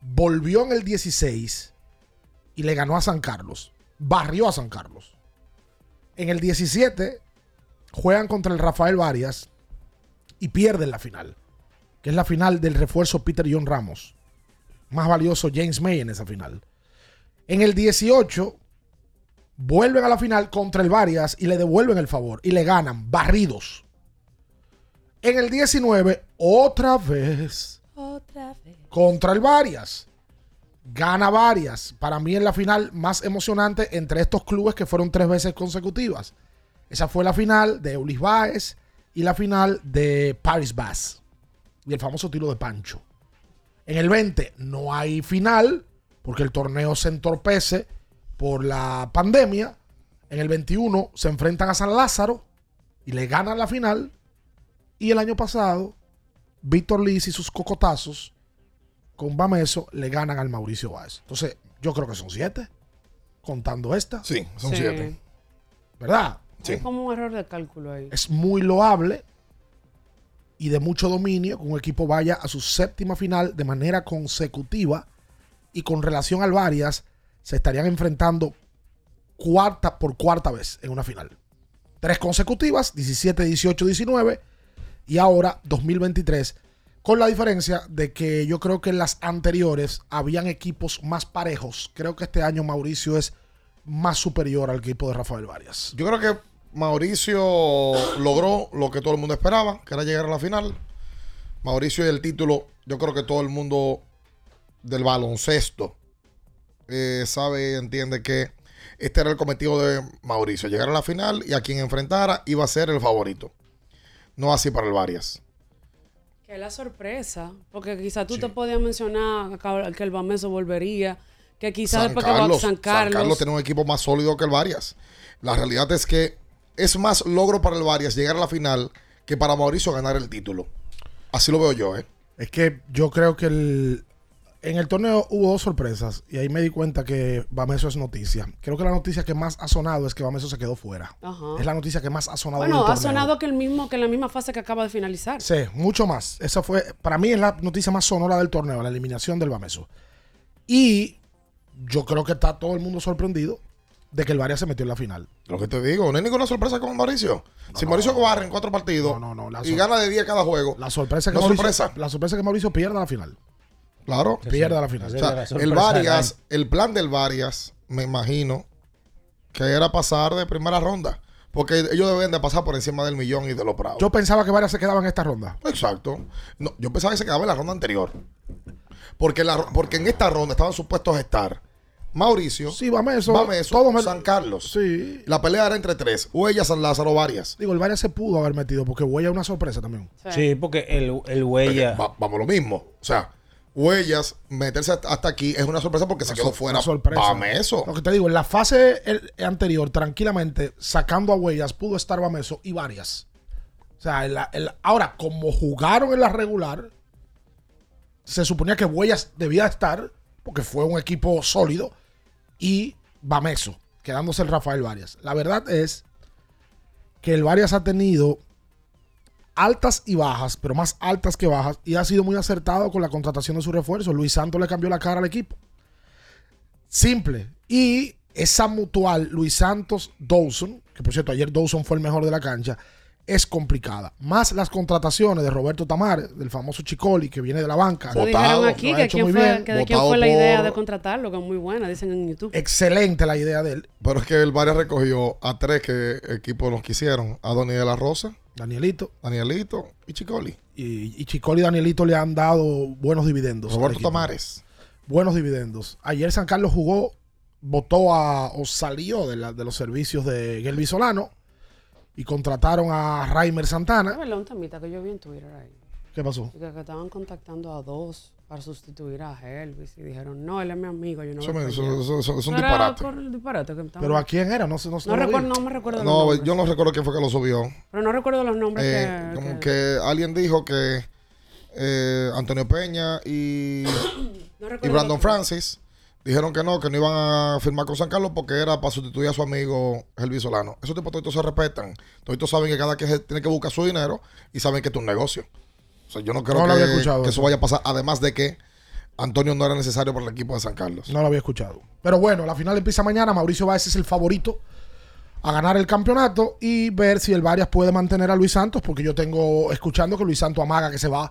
volvió en el 16 y le ganó a San Carlos. Barrió a San Carlos. En el 17 juegan contra el Rafael Varias y pierden la final. Que es la final del refuerzo Peter John Ramos. Más valioso James May en esa final. En el 18 vuelven a la final contra el Varias y le devuelven el favor y le ganan barridos. En el 19 otra vez Otra vez. contra el Varias. Gana Varias. Para mí es la final más emocionante entre estos clubes que fueron tres veces consecutivas. Esa fue la final de Eulis Baez y la final de Paris Bass y el famoso tiro de Pancho. En el 20 no hay final porque el torneo se entorpece por la pandemia. En el 21 se enfrentan a San Lázaro y le ganan la final. Y el año pasado, Víctor Liz y sus cocotazos con Bameso le ganan al Mauricio Báez. Entonces, yo creo que son siete, contando esta. Sí, son Sí. siete. ¿Verdad? Hay como un error de cálculo ahí. Es muy loable y de mucho dominio que un equipo vaya a su séptima final de manera consecutiva y con relación al varias se estarían enfrentando cuarta por cuarta vez en una final. Tres consecutivas, 17, 18, 19 y ahora 2023 con la diferencia de que yo creo que en las anteriores habían equipos más parejos. Creo que este año Mauricio es más superior al equipo de Rafael Varias. Yo creo que Mauricio logró lo que todo el mundo esperaba, que era llegar a la final. Mauricio y el título, yo creo que todo el mundo del baloncesto eh, sabe y entiende que este era el cometido de Mauricio, llegar a la final y a quien enfrentara iba a ser el favorito. No así para el Varias. Que la sorpresa, porque quizás tú te podías mencionar que el Bameso volvería, que quizás San después que va Carlos, San Carlos. San Carlos tiene un equipo más sólido que el Varias. La realidad es que es más logro para el Varias llegar a la final que para Mauricio ganar el título. Así lo veo yo, ¿eh? Es que yo creo que el, en el torneo hubo dos sorpresas y ahí me di cuenta que Bameso es noticia. Creo que la noticia que más ha sonado es que Bameso se quedó fuera. Ajá. Es la noticia que más ha sonado en Bueno, el ha torneo. sonado que el mismo, que en la misma fase que acaba de finalizar. Sí, mucho más. Esa fue, para mí es la noticia más sonora del torneo, la eliminación del Bameso. Y yo creo que está todo el mundo sorprendido de que el Varias se metió en la final. Lo que te digo, no hay ninguna sorpresa con Mauricio. si Mauricio barre en cuatro partidos la y sor- gana de 10 cada juego, La sorpresa que no Mauricio, sorpresa. La sorpresa es que Mauricio pierda la final. Claro. Pierde la final. O sea, el Varias, el plan del Varias, me imagino que era pasar de primera ronda. Porque ellos deben de pasar por encima del millón y de los prados. Yo pensaba que Varias se quedaba en esta ronda. Exacto. No, yo pensaba que se quedaba en la ronda anterior. Porque, la, porque en esta ronda estaban supuestos a estar Mauricio, sí, Bameso, Bameso, San Carlos. Sí. La pelea era entre tres. Huella, San Lázaro, Varias. Digo, el Varias se pudo haber metido porque Huella es una sorpresa también. Sí, porque el, el huella. Va- vamos lo mismo. O sea, Huellas, meterse hasta aquí es una sorpresa porque se quedó fuera. Una sorpresa. Bameso. Lo que te digo, en la fase el- anterior, tranquilamente, sacando a Huellas, pudo estar Bameso y varias. O sea, en la- ahora, como jugaron en la regular, se suponía que Huellas debía estar, porque fue un equipo sólido, y Bameso, quedándose el Rafael Varias. La verdad es que el Varias ha tenido altas y bajas, pero más altas que bajas, y ha sido muy acertado con la contratación de su refuerzo. Luis Santos le cambió la cara al equipo. Simple. Y esa mutual Luis Santos Dawson, que por cierto ayer Dawson fue el mejor de la cancha, es complicada. Más las contrataciones de Roberto Tamar, del famoso Chicoli, que viene de la banca. Eso dijeron aquí que, hecho quién muy fue, bien. que de quién fue la idea por- de contratarlo, que es muy buena, dicen en YouTube. Excelente la idea de él. Pero es que el Varias recogió a tres que equipos nos quisieron. A Donny de la Rosa, Danielito. Danielito y Chicoli. Y, y Chicoli y Danielito le han dado buenos dividendos. Roberto. Tamares. Buenos dividendos. Ayer San Carlos jugó, votó a, o salió de, la- de los servicios de Gelby Solano y contrataron a Raimer Santana. verdad, un temita que yo vi en Twitter ahí. ¿Qué pasó? Que, que estaban contactando a dos para sustituir a Elvis y dijeron, no, él es mi amigo, yo no Eso me- eso- allá". eso- eso es un disparate. que ¿Pero a quién era? No sé, no sé. No, recuerdo, no me recuerdo No, yo no recuerdo quién fue que lo subió. Pero no recuerdo los nombres Eh, que, como que- que alguien dijo que eh, Antonio Peña y, *coughs* No y Brandon Francis dijeron que no, que no iban a firmar con San Carlos porque era para sustituir a su amigo Elvis Solano. Esos tipos todos se respetan. Todos saben que cada quien tiene que buscar su dinero y saben que esto es un negocio. O sea, yo no creo No que, que eso. eso vaya a pasar. Además de que Antonio no era necesario para el equipo de San Carlos. No lo había escuchado. Pero bueno, la final empieza mañana. Mauricio Báez es el favorito a ganar el campeonato y ver si el Varias puede mantener a Luis Santos, porque yo tengo escuchando que Luis Santos amaga que se va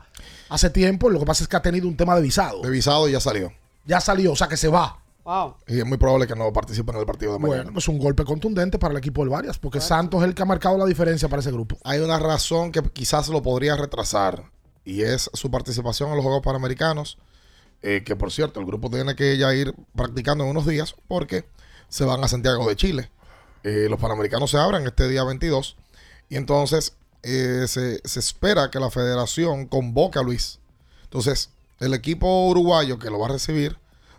hace tiempo. Lo que pasa es que ha tenido un tema de visado. De visado y ya salió. Ya salió, o sea que se va. Wow. Y es muy probable que no participe en el partido de mañana. Bueno, pues un golpe contundente para el equipo del Varias, porque Santos es el que ha marcado la diferencia para ese grupo. Hay una razón que quizás lo podría retrasar y es su participación en los Juegos Panamericanos, eh, que por cierto el grupo tiene que ya ir practicando en unos días porque se van a Santiago de Chile. Eh, los Panamericanos se abren este día 22 y entonces eh, se, se espera que la federación convoque a Luis. Entonces, el equipo uruguayo que lo va a recibir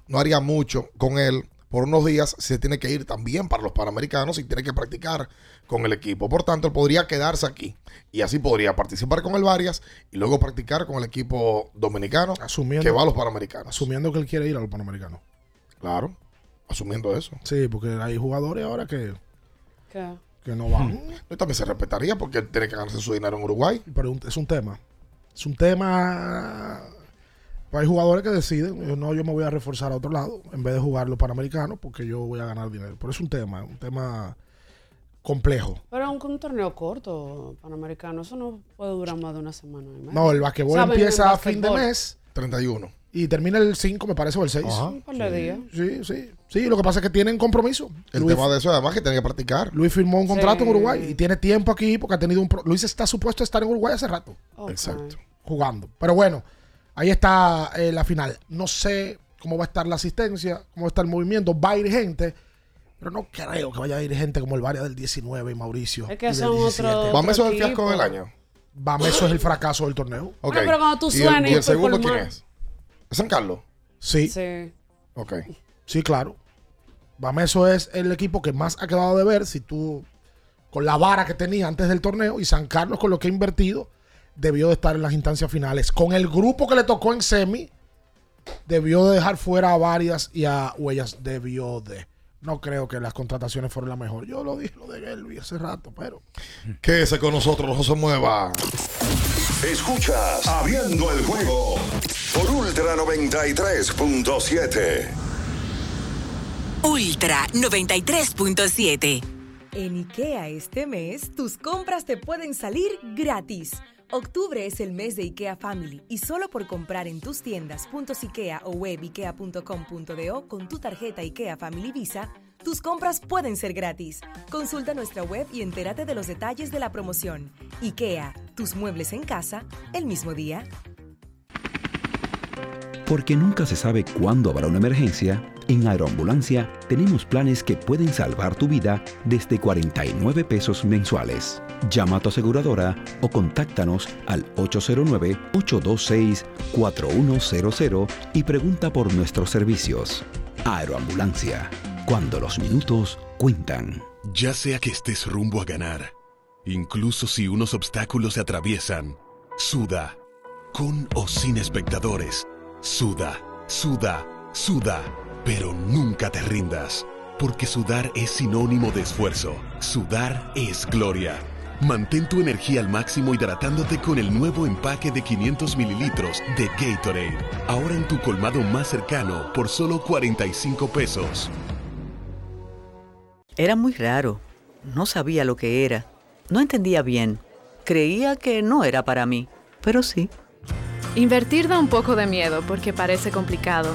no haría mucho con él. Por unos días se tiene que ir también para los Panamericanos y tiene que practicar con el equipo. Por tanto, él podría quedarse aquí y así podría participar con el Varias y luego practicar con el equipo dominicano Asumiendo- que va a los Panamericanos. Asumiendo que él quiere ir a los Panamericanos. Claro, asumiendo eso. Sí, porque hay jugadores ahora que, ¿Qué? que no van. También se respetaría porque él tiene que ganarse su dinero en Uruguay. Pero es un tema. Es un tema. Pues hay jugadores que deciden, yo, no, yo me voy a reforzar a otro lado en vez de jugar los panamericanos porque yo voy a ganar dinero. Pero es un tema, un tema complejo. Pero aunque un torneo corto, panamericano, eso no puede durar más de una semana. y media. No, el basquetbol ¿Saben? empieza El a fin de mes 31. y termina el 5, me parece, o el 6. Un par de días. Sí, sí. Sí, lo que pasa es que tienen compromiso. El Luis, tema de eso además que tiene que practicar. Luis firmó un contrato Sí. en Uruguay y tiene tiempo aquí porque ha tenido un... pro- Luis está supuesto a estar en Uruguay hace rato. Exacto. jugando. Pero bueno, ahí está eh, la final. No sé cómo va a estar la asistencia, cómo va a estar el movimiento. Va a ir gente, pero no creo que vaya a ir gente como el Varia del 19 y Mauricio. Es que y del son 17. otro- Vamos eso otro del fiasco del año. Bameso es el fracaso del torneo. Ok. pero cuando tú ¿Y el- suenas ¿Y y el, segundo por quién es? ¿Es San Carlos? Sí, Sí. Ok. sí, claro. Bameso es el equipo que más ha quedado de ver. Si tú, con la vara que tenía antes del torneo, y San Carlos con lo que ha invertido, debió de estar en las instancias finales. Con el grupo que le tocó en semi, debió de dejar fuera a varias y a Huellas debió de. No creo que las contrataciones fueron la mejor. Yo lo dije, lo de Gelby hace rato, pero. Quédese con nosotros, no se mueva. Escuchas Abriendo el juego por Ultra 93.7. Ultra 93.7. En IKEA este mes, tus compras te pueden salir gratis. Octubre es el mes de IKEA Family y solo por comprar en tus tiendas IKEA o web ikea.com.do con tu tarjeta IKEA Family Visa, tus compras pueden ser gratis. Consulta nuestra web y entérate de los detalles de la promoción. IKEA, tus muebles en casa, el mismo día. Porque nunca se sabe cuándo habrá una emergencia, en Aeroambulancia tenemos planes que pueden salvar tu vida desde 49 pesos mensuales. Llama a tu aseguradora o contáctanos al 809-826-4100 y pregunta por nuestros servicios. Aeroambulancia, cuando los minutos cuentan. Ya sea que estés rumbo a ganar, incluso si unos obstáculos se atraviesan, suda, con o sin espectadores, suda, suda, suda, pero nunca te rindas, porque sudar es sinónimo de esfuerzo, sudar es gloria. Mantén tu energía al máximo hidratándote con el nuevo empaque de 500 mililitros de Gatorade, ahora en tu colmado más cercano por solo 45 pesos. Era muy raro. No sabía lo que era. No entendía bien. Creía que no era para mí, pero sí. Invertir da un poco de miedo porque parece complicado,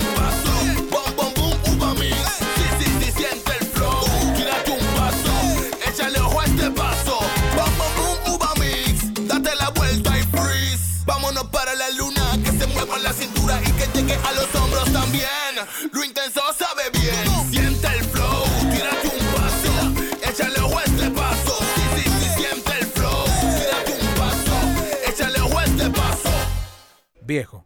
También. Lo intenso sabe bien. Siente el flow. Tírate un paso. Échale a este paso. Sí, sí, sí, siente el flow. Tírate un paso. Échale a este paso. Viejo,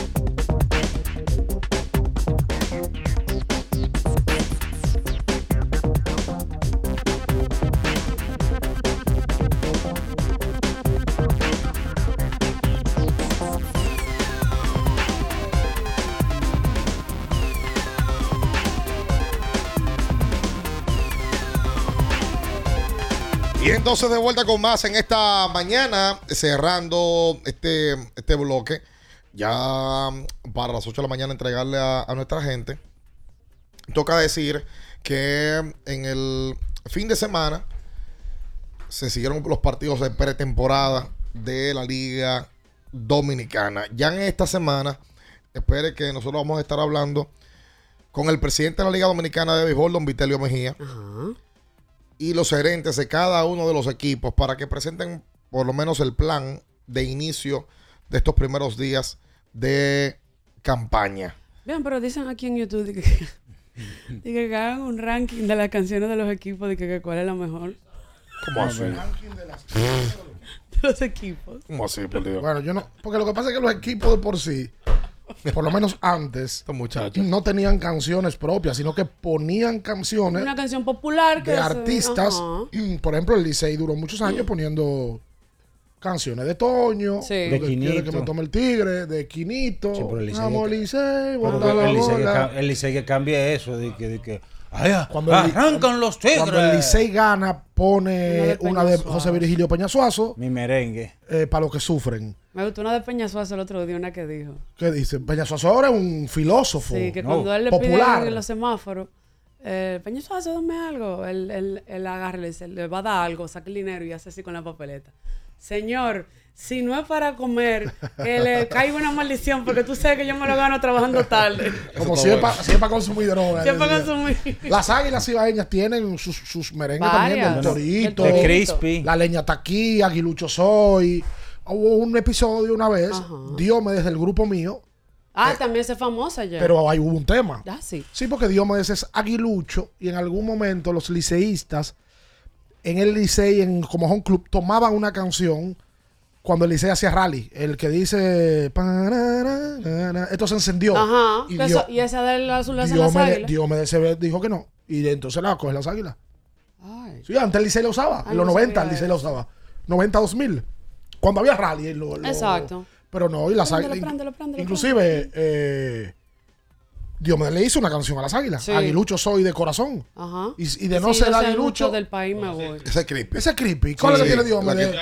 Entonces de vuelta con más en esta mañana, cerrando este, este bloque, ya para las 8 de la mañana entregarle a, a nuestra gente. Toca decir que en el fin de semana se siguieron los partidos de pretemporada de la Liga Dominicana. Ya en esta semana, espere que nosotros vamos a estar hablando con el presidente de la Liga Dominicana de Béisbol, don Vitelio Mejía y los gerentes de cada uno de los equipos para que presenten por lo menos el plan de inicio de estos primeros días de campaña. Vean, pero dicen aquí en YouTube de que, *laughs* de que hagan un ranking de las canciones de los equipos, de que, que cuál es la mejor. ¿Cómo así? *laughs* De los equipos. ¿Cómo así, por Dios? Bueno, yo no. Porque lo que pasa es que los equipos de por sí, *laughs* por lo menos antes, no tenían canciones propias, sino que ponían canciones Una canción popular que de es- artistas. ajá. Por ejemplo, el Licey duró muchos años poniendo canciones de Toño, Sí. de De quiere que Quinito. me tome el tigre, de Quinito, Sí, pero el Licey el Licey que cambie eso, de que, de que Cuando el arrancan los tigres. Cuando el Licey gana, pone Una una de José Suárez. Virgilio Peñasuazo Mi merengue. para los que sufren. Me gustó una de Peña Suazo el otro día, una que dijo. ¿Qué dice? Peñasuazo ahora es un filósofo Sí, que ¿no? cuando él le popular. pide en los semáforos, eh, Peña Suazo, dame algo. Él, él, él agarra y le dice, le va a dar algo, saca el dinero y hace así con la papeleta. Señor, si no es para comer, que le caiga una maldición, porque tú sabes que yo me lo gano trabajando tarde. Como si es para consumir droga. Si es para decía. consumir. Las águilas ibaeñas tienen sus, sus merengues Varias. también, del torito, De Crispy. la leña taquí, aguilucho soy. Hubo un episodio una vez, Diomedes del grupo mío, Ah, también se famosa ya. pero ahí hubo un tema. Ah, sí. Sí, porque Diomedes es aguilucho y en algún momento los liceístas en el licey, en como home club, tomaban una canción cuando el licey hacía rally. El que dice... Esto se encendió. Ajá. Y que Dio- eso- y esa del azul de las Diomedes, águilas. Diomedes se dijo que no. Y entonces la coge las águilas. Sí, antes el Licey la usaba. Ay, en los no 90 sabía el Licey la usaba. 90, 2000. Cuando había rally. lo- lo- Exacto. Pero no, y las águilas. Inclusive, eh, Diomedes le hizo una canción a las águilas. Sí. Aguilucho soy de corazón. Ajá. Y, y de no ser aguilucho. del país me voy. Ese es creepy. Ese es creepy. ¿Cuál es Sí, que tiene la Diomedes?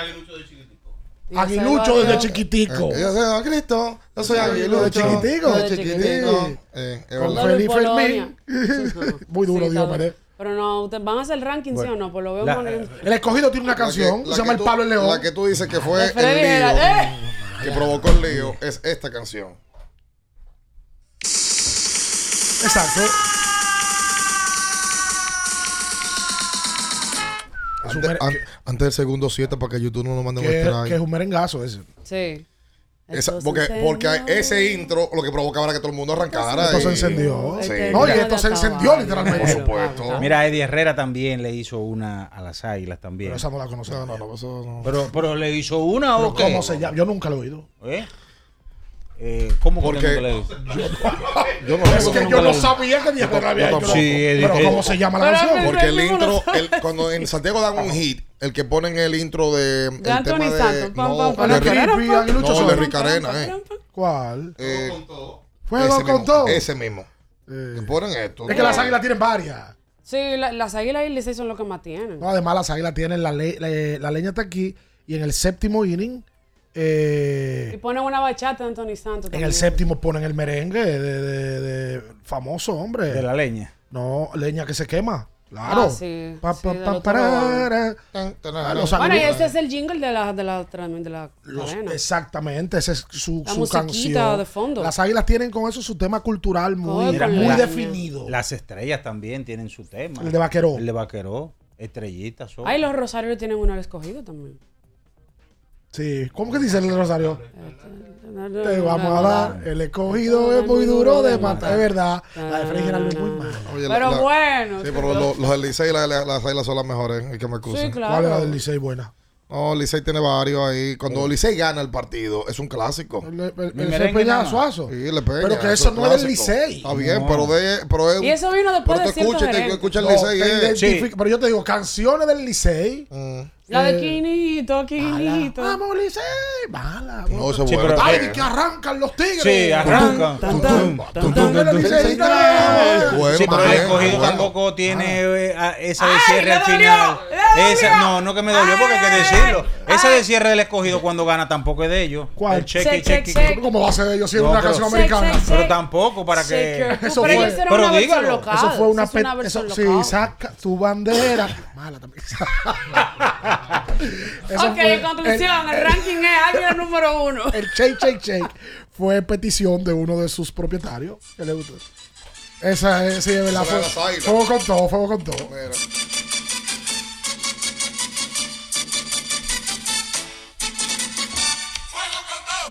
Que- Aguilucho desde chiquitico. Eh, yo soy Cristo, yo soy Aguilucho aguilucho. de chiquitico. de chiquitico. Eh, es Con verdad. Felipe. Fermín. *laughs* Muy duro, Sí, Diomedes. Pero no, ¿ustedes van a hacer el ranking, sí o no? Pues lo veo La- poniendo- El escogido tiene una que- canción. la se llama que El Pablo el León. La que tú dices que fue el lío ¡Eh! que provocó el lío es esta canción. Exacto. Antes, mere- an- antes del segundo 7 para que YouTube no nos mande un que, strike. que es un merengazo ese. Sí. Esa- porque, porque ese intro lo que provocaba era que todo el mundo arrancara. Esto se encendió. Sí. No, y esto se encendió literalmente. Por supuesto. Mira, Eddie Herrera también le hizo una a las águilas también. Pero esa no la conocemos. No, no, no, eso no. Pero, pero le hizo una Pero o qué? ¿Cómo se llama? Yo nunca lo he oído. ¿Eh? Eh, ¿Cómo que Porque- nunca le? *laughs* Yo no Es que yo lo- no sabía que Diego había hecho. Sí, Eddie, Pero que- ¿cómo se llama la canción? Porque el intro, el- cuando en Santiago dan un hit, el que ponen el intro de. El De Anthony tema de. Santos. Pam, no, pam, pam, el de pam, Rick- pam, Creepy, Aguilucho no, el de Soy. Rick Arena, eh. ¿Cuál? Eh, Fuego con todo. Ese mismo. Eh, Que ponen esto. es que las águilas tienen varias. Sí, la- las águilas y el Licey son los que más tienen. No, además, las águilas tienen la, le- la, la leña está aquí. Y en el séptimo inning, eh, Y ponen una bachata de Anthony Santos. en también. el séptimo ponen el merengue de, de- de famoso hombre. De la leña. No, leña que se quema. Claro. Ah, sí, Pa, pa, pa, los Bueno, y ese es el jingle de la, de la, de la Los- exactamente, esa es su, La su canción. de fondo. Las águilas tienen con eso su tema cultural muy, muy la- definido. Las estrellas también tienen su tema. El de Vaqueró. El de Vaqueró. Estrellitas. Ay, los rosarios tienen uno al escogido también. Sí, ¿cómo que dice el Rosario? Te Te vamos a dar. El escogido es muy duro de matar. Es verdad. La de Freddy Geraldo es muy mala. Oye, Pero bueno. Sí, pero lo- los del Licey y la- la- las águilas son las mejores. Y que me excusen. Sí, claro. ¿Cuál es la del Licey buena? No, Licey tiene varios ahí. Cuando Licey gana el partido, es un clásico. El, el, el, Mi el merengue Peña nada más. Suazo. Sí, le peña, Pero que es eso un no es del clásico. Licey. Está bien, No. pero, de, pero es Y eso vino después pero de te escucha, cierto te gerente. escucha el No, Licey. te eh. identifica- Pero yo te digo, canciones del Licey. Mm. La de Eh, Quinito, Quinito. Vamos, Licey. Mala. No, bueno. pero- Ay, eh, que arrancan los tigres. Sí, arranca. Tan, Tum, tan, tum, tan, tum, tan. tum, tum, tum. Licey, no. Bueno, sí, pero el escogido tampoco tiene eh, esa de cierre al final. Esa, no, no que me dolió porque hay que decirlo. Esa de cierre del escogido cuando gana tampoco es de ellos. ¿Cuál? El cheque, cheque. ¿Cómo va a ser ellos si es una canción americana? Pero tampoco para que. Eso pero fue- pero dígalo. Eso fue una, Sí, saca tu bandera. Mala también. Eso ok, fue en conclusión, el, ranking es Águila número uno. El Shake Shake Shake fue petición de uno de sus propietarios. Que le gustó. Esa es, sí, es verdad. Fue, fuego con todo, fuego con todo. Mira.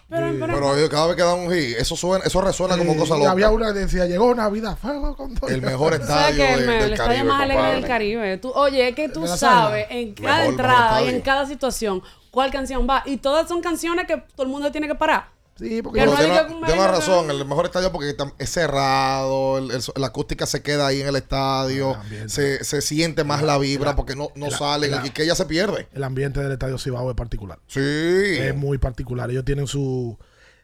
Pero, pero- Pero ellos cada vez que dan un hit, eso suena, eso resuena como cosa y loca. había una que decía, llegó Navidad, fuego con todo. El mejor *laughs* ¿Sabes estadio de- El, el del estadio Caribe, más alegre del. Caribe. Tú, oye, es que tú sabes en cada Mejor, entrada mejor y en cada situación cuál canción va. Y todas son canciones que todo el mundo tiene que parar. Sí, porque Que Pero no tiene, tiene razón, el mejor estadio porque es cerrado, el- el- la acústica se queda ahí en el estadio, se, se siente más la vibra porque no, no la- salen la- y que ella se pierde. el ambiente del Estadio Cibao es particular. Sí. Es muy particular. Ellos tienen su,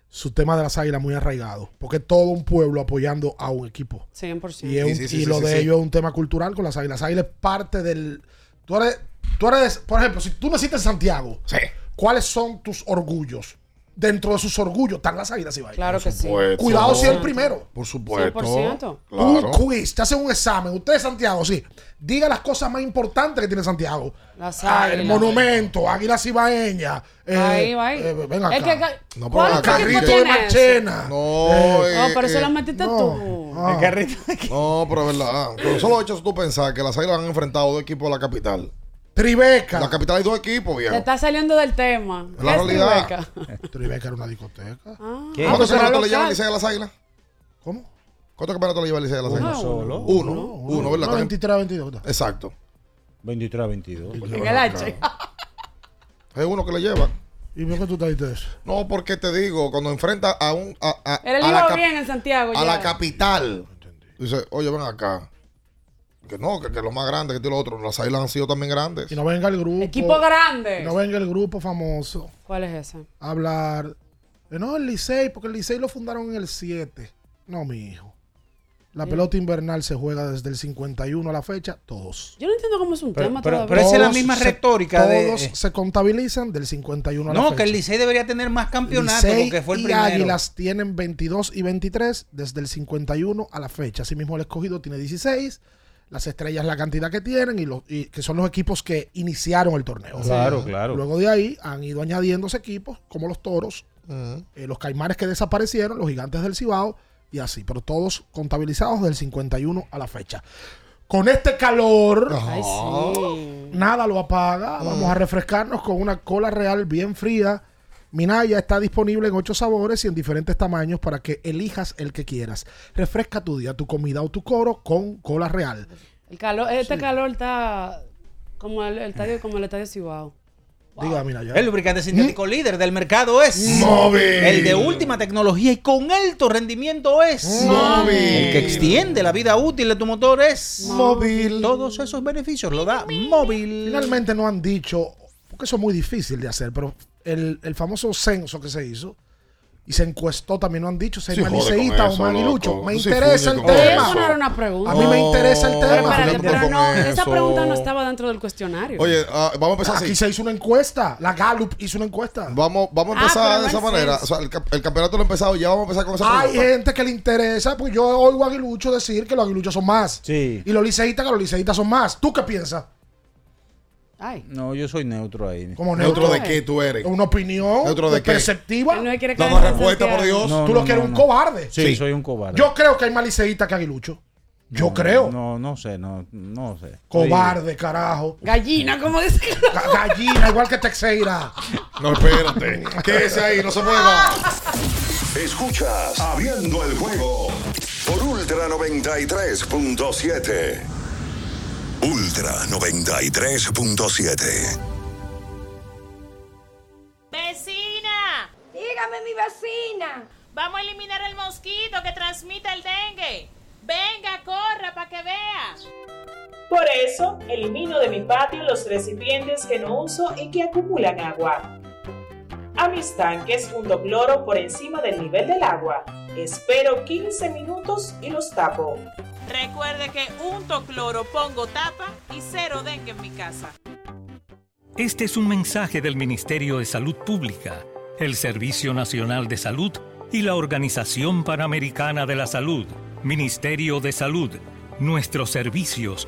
su tema de las águilas muy arraigado. Porque es todo un pueblo apoyando a un equipo. 100%. Y, es Sí, un- sí, sí, y sí, lo sí, de sí. ellos es un tema cultural con las águilas. Las águilas es parte del. Tú eres, tú eres, por ejemplo, si tú naciste en Santiago, Sí. ¿cuáles son tus orgullos? Dentro de sus orgullos están las águilas y Claro que sí. Cuidado si es el primero. Por supuesto. 100%. Un Claro. quiz, te hacen un examen. Usted es Santiago, sí. Diga las cosas más importantes que tiene Santiago. Las Ah, el águilas. monumento, Águilas Ibaeñas. Eh, Ahí va ahí. eh, ven acá. Es que, ca- No, ¿cuál pero acá- equipo Carrito de tiene eso? Marchena. No, Eh, No, pero eh, se lo metiste no. tú. Ah. El carrito. No, pero es verdad. Pero solo hecho tú pensar que las águilas han enfrentado dos equipos de la capital. Tribeca. La capital hay dos equipos, Te viejo. está saliendo del tema. Es la ¿Qué realidad. Tribeca? Tribeca era una discoteca. Ah, ¿Qué? ah, ¿Cuántos era campeonatos le lleva el. Licey a las águilas? ¿Cómo? ¿Cuántos campeonatos le lleva el Licey a las águilas? Ah, solo. Uno. Uno, ¿verdad? No, 23 22. ¿verdad? Exacto. 23 a 22. En el H. Es uno que le lleva. ¿Y por qué tú te diste eso? No, porque te digo, cuando enfrenta a un a, a- Él a la, bien en Santiago. a ya. la capital, dice, oye, ven acá. Que no, que, que lo más grande que tiene lo otro. Las águilas han sido también grandes. Y no venga el grupo. Equipo grande. y no venga el grupo famoso ¿Cuál es ese? a hablar. de, no, el Licey, porque el Licey lo fundaron en el 7. No, mi hijo. La pelota invernal se juega desde el 51 a la fecha, todos. Yo no entiendo cómo es un Pero- tema pero- todavía. pero esa es la Todos misma se- retórica de- Todos se contabilizan del 51 a la No, fecha. que el Licey debería tener más campeonatos Licey porque fue el y primero. Águilas tienen 22 y 23 desde el 51 a la fecha. Asimismo, el escogido tiene 16. Las estrellas, la cantidad que tienen, y, los, y que son los equipos que iniciaron el torneo. Claro, claro. Luego de ahí han ido añadiéndose equipos, como los toros, eh, los caimanes que desaparecieron, los gigantes del Cibao y así. Pero todos contabilizados del 51 a la fecha. Con este calor, nada lo apaga. Vamos a refrescarnos con una cola real bien fría. Minaya está disponible en ocho sabores y en diferentes tamaños para que elijas el que quieras. Refresca tu día, tu comida o tu coro con cola real. El calor, este calor está como el, el estadio, como el estadio Cibao. Diga, Minaya. El lubricante sintético líder del mercado es Móvil. El de última tecnología y con alto rendimiento es Móvil. El que extiende la vida útil de tu motor es Móvil. Todos esos beneficios lo da móvil. Finalmente no han dicho, porque eso es muy difícil de hacer, pero el, el famoso censo que se hizo y se encuestó, también lo han dicho, si hay Sí, o loco. Me sí interesa el tema. Eso no era una pregunta. A mí me interesa el No, tema. Pero esa pregunta no estaba dentro del cuestionario. Oye, ah, vamos a empezar así. Aquí se hizo una encuesta. La Gallup hizo una encuesta. Vamos, vamos a Ah, empezar de esa manera. censo. O sea, el, campeonato lo ha empezado, ya vamos a empezar con esa Hay pregunta. gente que le interesa, pues yo oigo a Aguilucho decir que los aguiluchos son más. Sí. Y los liceístas que los liceístas son más. ¿Tú qué piensas? Ay. No, yo soy neutro ahí. Como ¿Neutro neutro. de qué tú eres? Una opinión ¿Neutro de qué? perceptiva. No quiere Dame caer en respuesta, por. Dios. No, Tú no, lo que eres no, un no. cobarde. Sí, Sí. soy un cobarde. Yo creo que hay más liceístas que aguilucho. Yo No, creo. No, no sé, no, no sé. Cobarde, carajo. Gallina, como dice. Ga- Gallina, igual que Texeira. No, espérate. Quédese ahí, no se mueva. Escuchas Abriendo el juego por Ultra 93.7. Ultra 93.7. ¡Vecina! Dígame, mi vecina. Vamos a eliminar el mosquito que transmite el dengue. Venga, corra para que vea. Por eso, elimino de mi patio los recipientes que no uso y que acumulan agua. A mis tanques junto cloro por encima del nivel del agua. Espero 15 minutos y los tapo. Recuerde que unto cloro, pongo tapa y cero dengue en mi casa. Este es un mensaje del Ministerio de Salud Pública, el Servicio Nacional de Salud y la Organización Panamericana de la Salud. Ministerio de Salud, nuestros servicios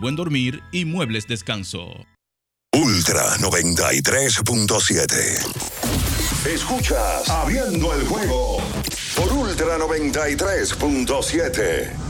buen dormir y muebles descanso. Ultra 93.7. Escuchas Abriendo el juego por Ultra 93.7.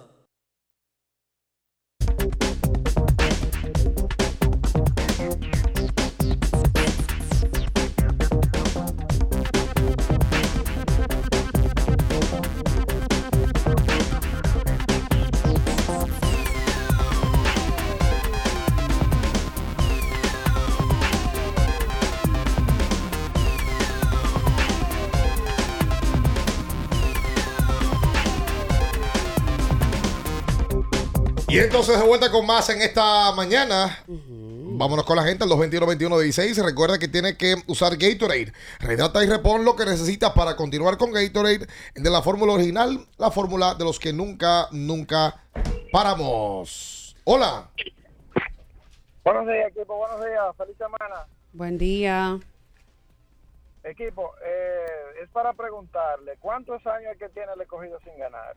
Y entonces de vuelta con más en esta mañana. Vámonos con la gente al 221-21-16. Recuerda que tiene que usar Gatorade. Rehidrata y repon lo que necesitas para continuar con Gatorade. De la fórmula original, la fórmula de los que nunca, nunca paramos. Hola. Buenos días, equipo. Buenos días. Feliz semana. Buen día. Equipo, eh, es para preguntarle, ¿cuántos años es que tiene el escogido sin ganar?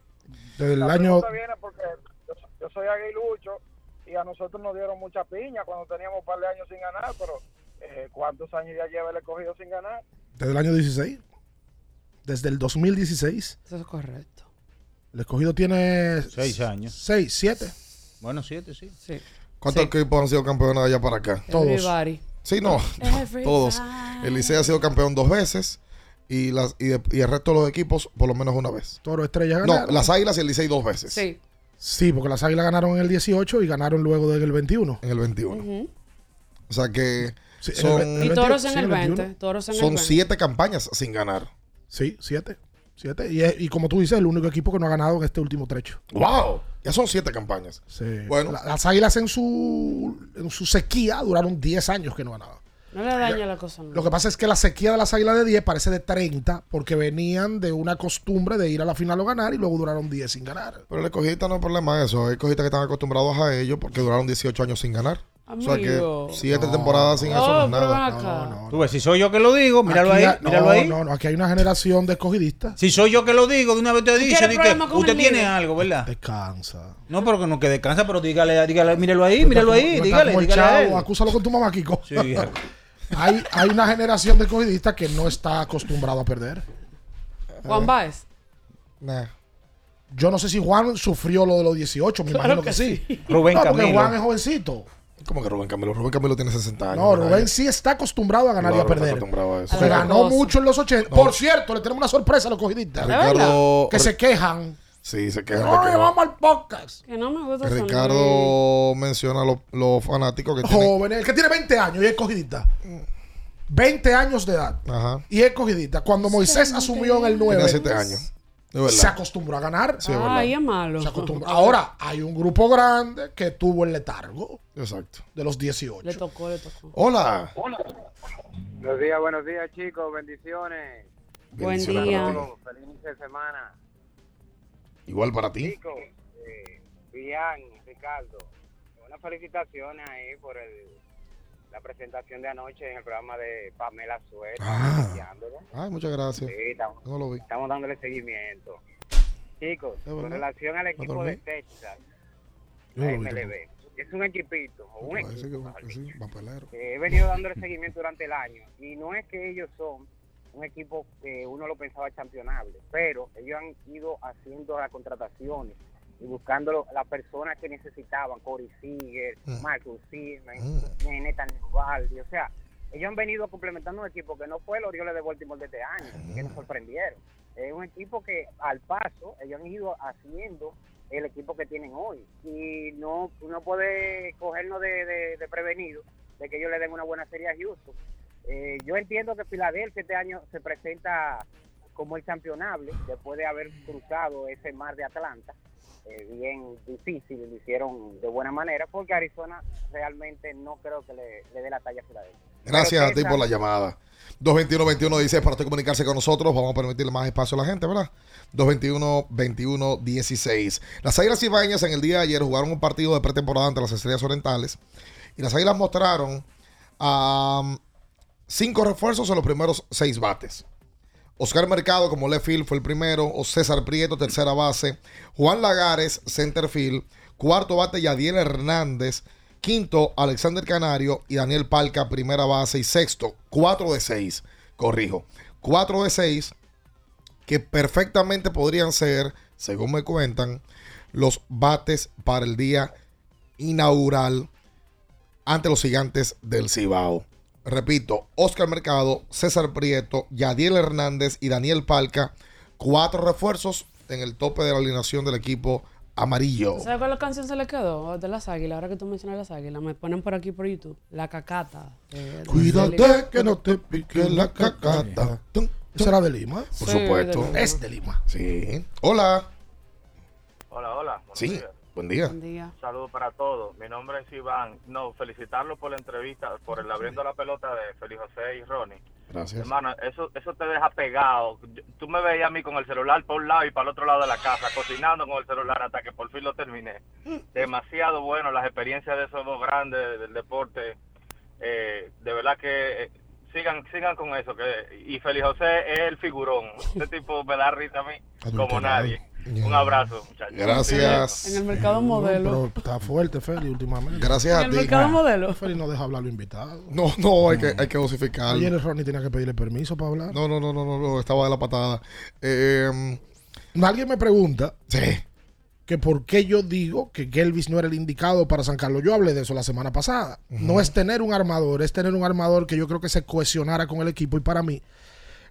Desde el La año. viene porque soy aguilucho y a nosotros nos dieron mucha piña cuando teníamos un par de años sin ganar, pero eh, ¿cuántos años ya lleva el escogido sin ganar? Desde el año 16. Desde el 2016. Eso es correcto. El escogido tiene. Seis años. Seis, siete. Bueno, siete, sí. Sí. ¿Cuántos equipos han sido campeones de allá para acá? Todos. Everybody. Sí, no. Everybody. Todos. El Licey ha sido campeón dos veces. Y, las, y, de- y el resto de los equipos por lo menos una vez. Toro Estrella No, las Águilas y el Licey dos veces. Sí. Sí, porque las Águilas ganaron en el 18 y ganaron luego del 21. En el 21. Ujú. O sea que Sí, en son, el- en el Y 21, toros en sí, el 21. 20. Toros en el son 20. siete campañas sin ganar. Sí, siete. Siete. Y, es- y como tú dices, el único equipo que no ha ganado en este último trecho. ¡Wow! Ya son siete campañas. Sí. Bueno. La- las Águilas en su, en su sequía duraron 10 años que no ganaban. No le daña la cosa. no. Lo que pasa es que la sequía de las Águilas de 10 parece de 30 porque venían de una costumbre de ir a la final o ganar y luego duraron 10 sin ganar. Pero el escogista no es problema eso. Hay escogistas que están acostumbrados a ello porque duraron 18 años sin ganar. O sea Amigo. que siete temporadas sin eso no es nada. acá. Tú ves, si soy yo que lo digo, míralo Aquí ahí, míralo no, ahí. No, no, aquí hay una generación de escogidistas. Si soy yo que lo digo, de una vez te he dicho, quieres di que problema con usted tiene algo, ¿verdad? Descansa. No, pero que no que descansa, pero dígale, dígale, míralo ahí, míralo ahí, No dígale, dígale acúsalo con tu mamá, Kiko. Sí, *laughs* hay, hay una generación de escogidistas que no está acostumbrado a perder. Juan Baez. Nah. Yo no sé si Juan sufrió lo de los 18, me Claro imagino que que, sí. sí. Rubén no, porque Camilo. Juan es jovencito. ¿Cómo que Rubén Camilo? Rubén Camilo tiene 60 años. No. Rubén sí está acostumbrado a ganar Claro, y a está perder. acostumbrado a eso. Porque A la ganó mucho en los 80. Por cierto, le tenemos una sorpresa a los escogidistas. Ricardo. Que se quejan. Sí, se quejan de que no. vamos al podcast. Que no me gusta. Ricardo menciona a los, los fanáticos que tienen. Jóvenes, el que tiene 20 años y es escogidista. 20 años de edad. Ajá. Y es escogidista. Cuando Moisés asumió en el 9, Tiene 7 años. Se acostumbró a ganar. Sí, es verdad. Ay, es malo. Se acostumbró. Ahora, hay un grupo grande que tuvo el letargo Exacto. de los 18. Le tocó, le tocó. Hola. Buenos días, buenos días, chicos. Bendiciones. Buen Bendiciones día. Feliz inicio de semana. Igual para ti. Chicos, eh, Bian, Ricardo, unas felicitaciones ahí por el, la presentación de anoche en el programa de Pamela Suez. Ah. Ay, muchas gracias. Sí, estamos, No lo vi. estamos dándole seguimiento. Chicos, ¿De con relación al equipo de Texas, la MLB, es un equipito, o un equipo, que- sí, que he venido dándole seguimiento durante el año y no es que ellos son un equipo que uno lo pensaba championable, pero ellos han ido haciendo las contrataciones y buscando las personas que necesitaban, Corey Seager, Mm. Marcus Siemens, Mm. Nene Ubaldi, o sea, ellos han venido complementando un equipo que no fue el Orioles de Baltimore de este año, que nos sorprendieron. Es un equipo que al paso ellos han ido haciendo el equipo que tienen hoy y no uno puede cogernos de, de, de prevenido de que ellos le den una buena serie a Houston. Eh, yo entiendo que Filadelfia este año se presenta como el championable después de haber cruzado ese mar de Atlanta. Eh, bien difícil, lo hicieron de buena manera porque Arizona realmente no creo que le, le dé la talla a Filadelfia. Gracias a ti por la llamada. 221-21 dice para usted comunicarse con nosotros. Vamos a permitirle más espacio a la gente, ¿verdad? 221-21-16. Las Águilas Ibañas en el día de ayer jugaron un partido de pretemporada ante las Estrellas Orientales. Y las Águilas mostraron am, cinco refuerzos en los primeros seis bates. Oscar Mercado como left field fue el primero. O César Prieto, tercera base. Juan Lagares, center field. Cuarto bate, Yadiel Hernández. Quinto, Alexander Canario. Y Daniel Palca, primera base. Y sexto, cuatro de seis. Corrijo. Cuatro de seis que perfectamente podrían ser, según me cuentan, los bates para el día inaugural ante los gigantes del Cibao. Repito, Oscar Mercado, César Prieto, Yadiel Hernández y Daniel Palca, cuatro refuerzos en el tope de la alineación del equipo amarillo. ¿Sabes cuál canción se le quedó? De las águilas. Ahora que tú mencionas las águilas, me ponen por aquí por YouTube. La cacata. de- de- Cuídate que no te pique la cacata. ¿Eso era de Lima? Por Sí, supuesto. de- Es de Lima. Sí. Hola. Hola, hola. buenos Sí. días. Buen día. Saludos para todos. Mi nombre es Iván. No, felicitarlo por la entrevista, por el abriendo la pelota de Feliz José y Ronnie. Gracias. Hermano, eso, eso te deja pegado. Tú me veías a mí con el celular por un lado y para el otro lado de la casa, cocinando con el celular hasta que por fin lo terminé. Demasiado bueno las experiencias de esos dos grandes del deporte. Eh, de verdad que eh, sigan sigan con eso. que Y Feliz José es el figurón. Este tipo me da risa a mí como nadie. Un abrazo, muchachos. Gracias. En el mercado No, modelo. pero está fuerte, Feli, *laughs* últimamente. Gracias En a el ti. mercado modelo. Feli no deja hablar a los invitados. No, no, hay que, hay que dosificar. Ayer Ronnie tenía que pedirle permiso para hablar. No, no, no, no, no, no, estaba de la patada. Eh, Alguien me pregunta que por qué yo digo que Gelvis no era el indicado para San Carlos. Yo hablé de eso la semana pasada. No es tener un armador, es tener un armador que yo creo que se cohesionara con el equipo. Y para mí,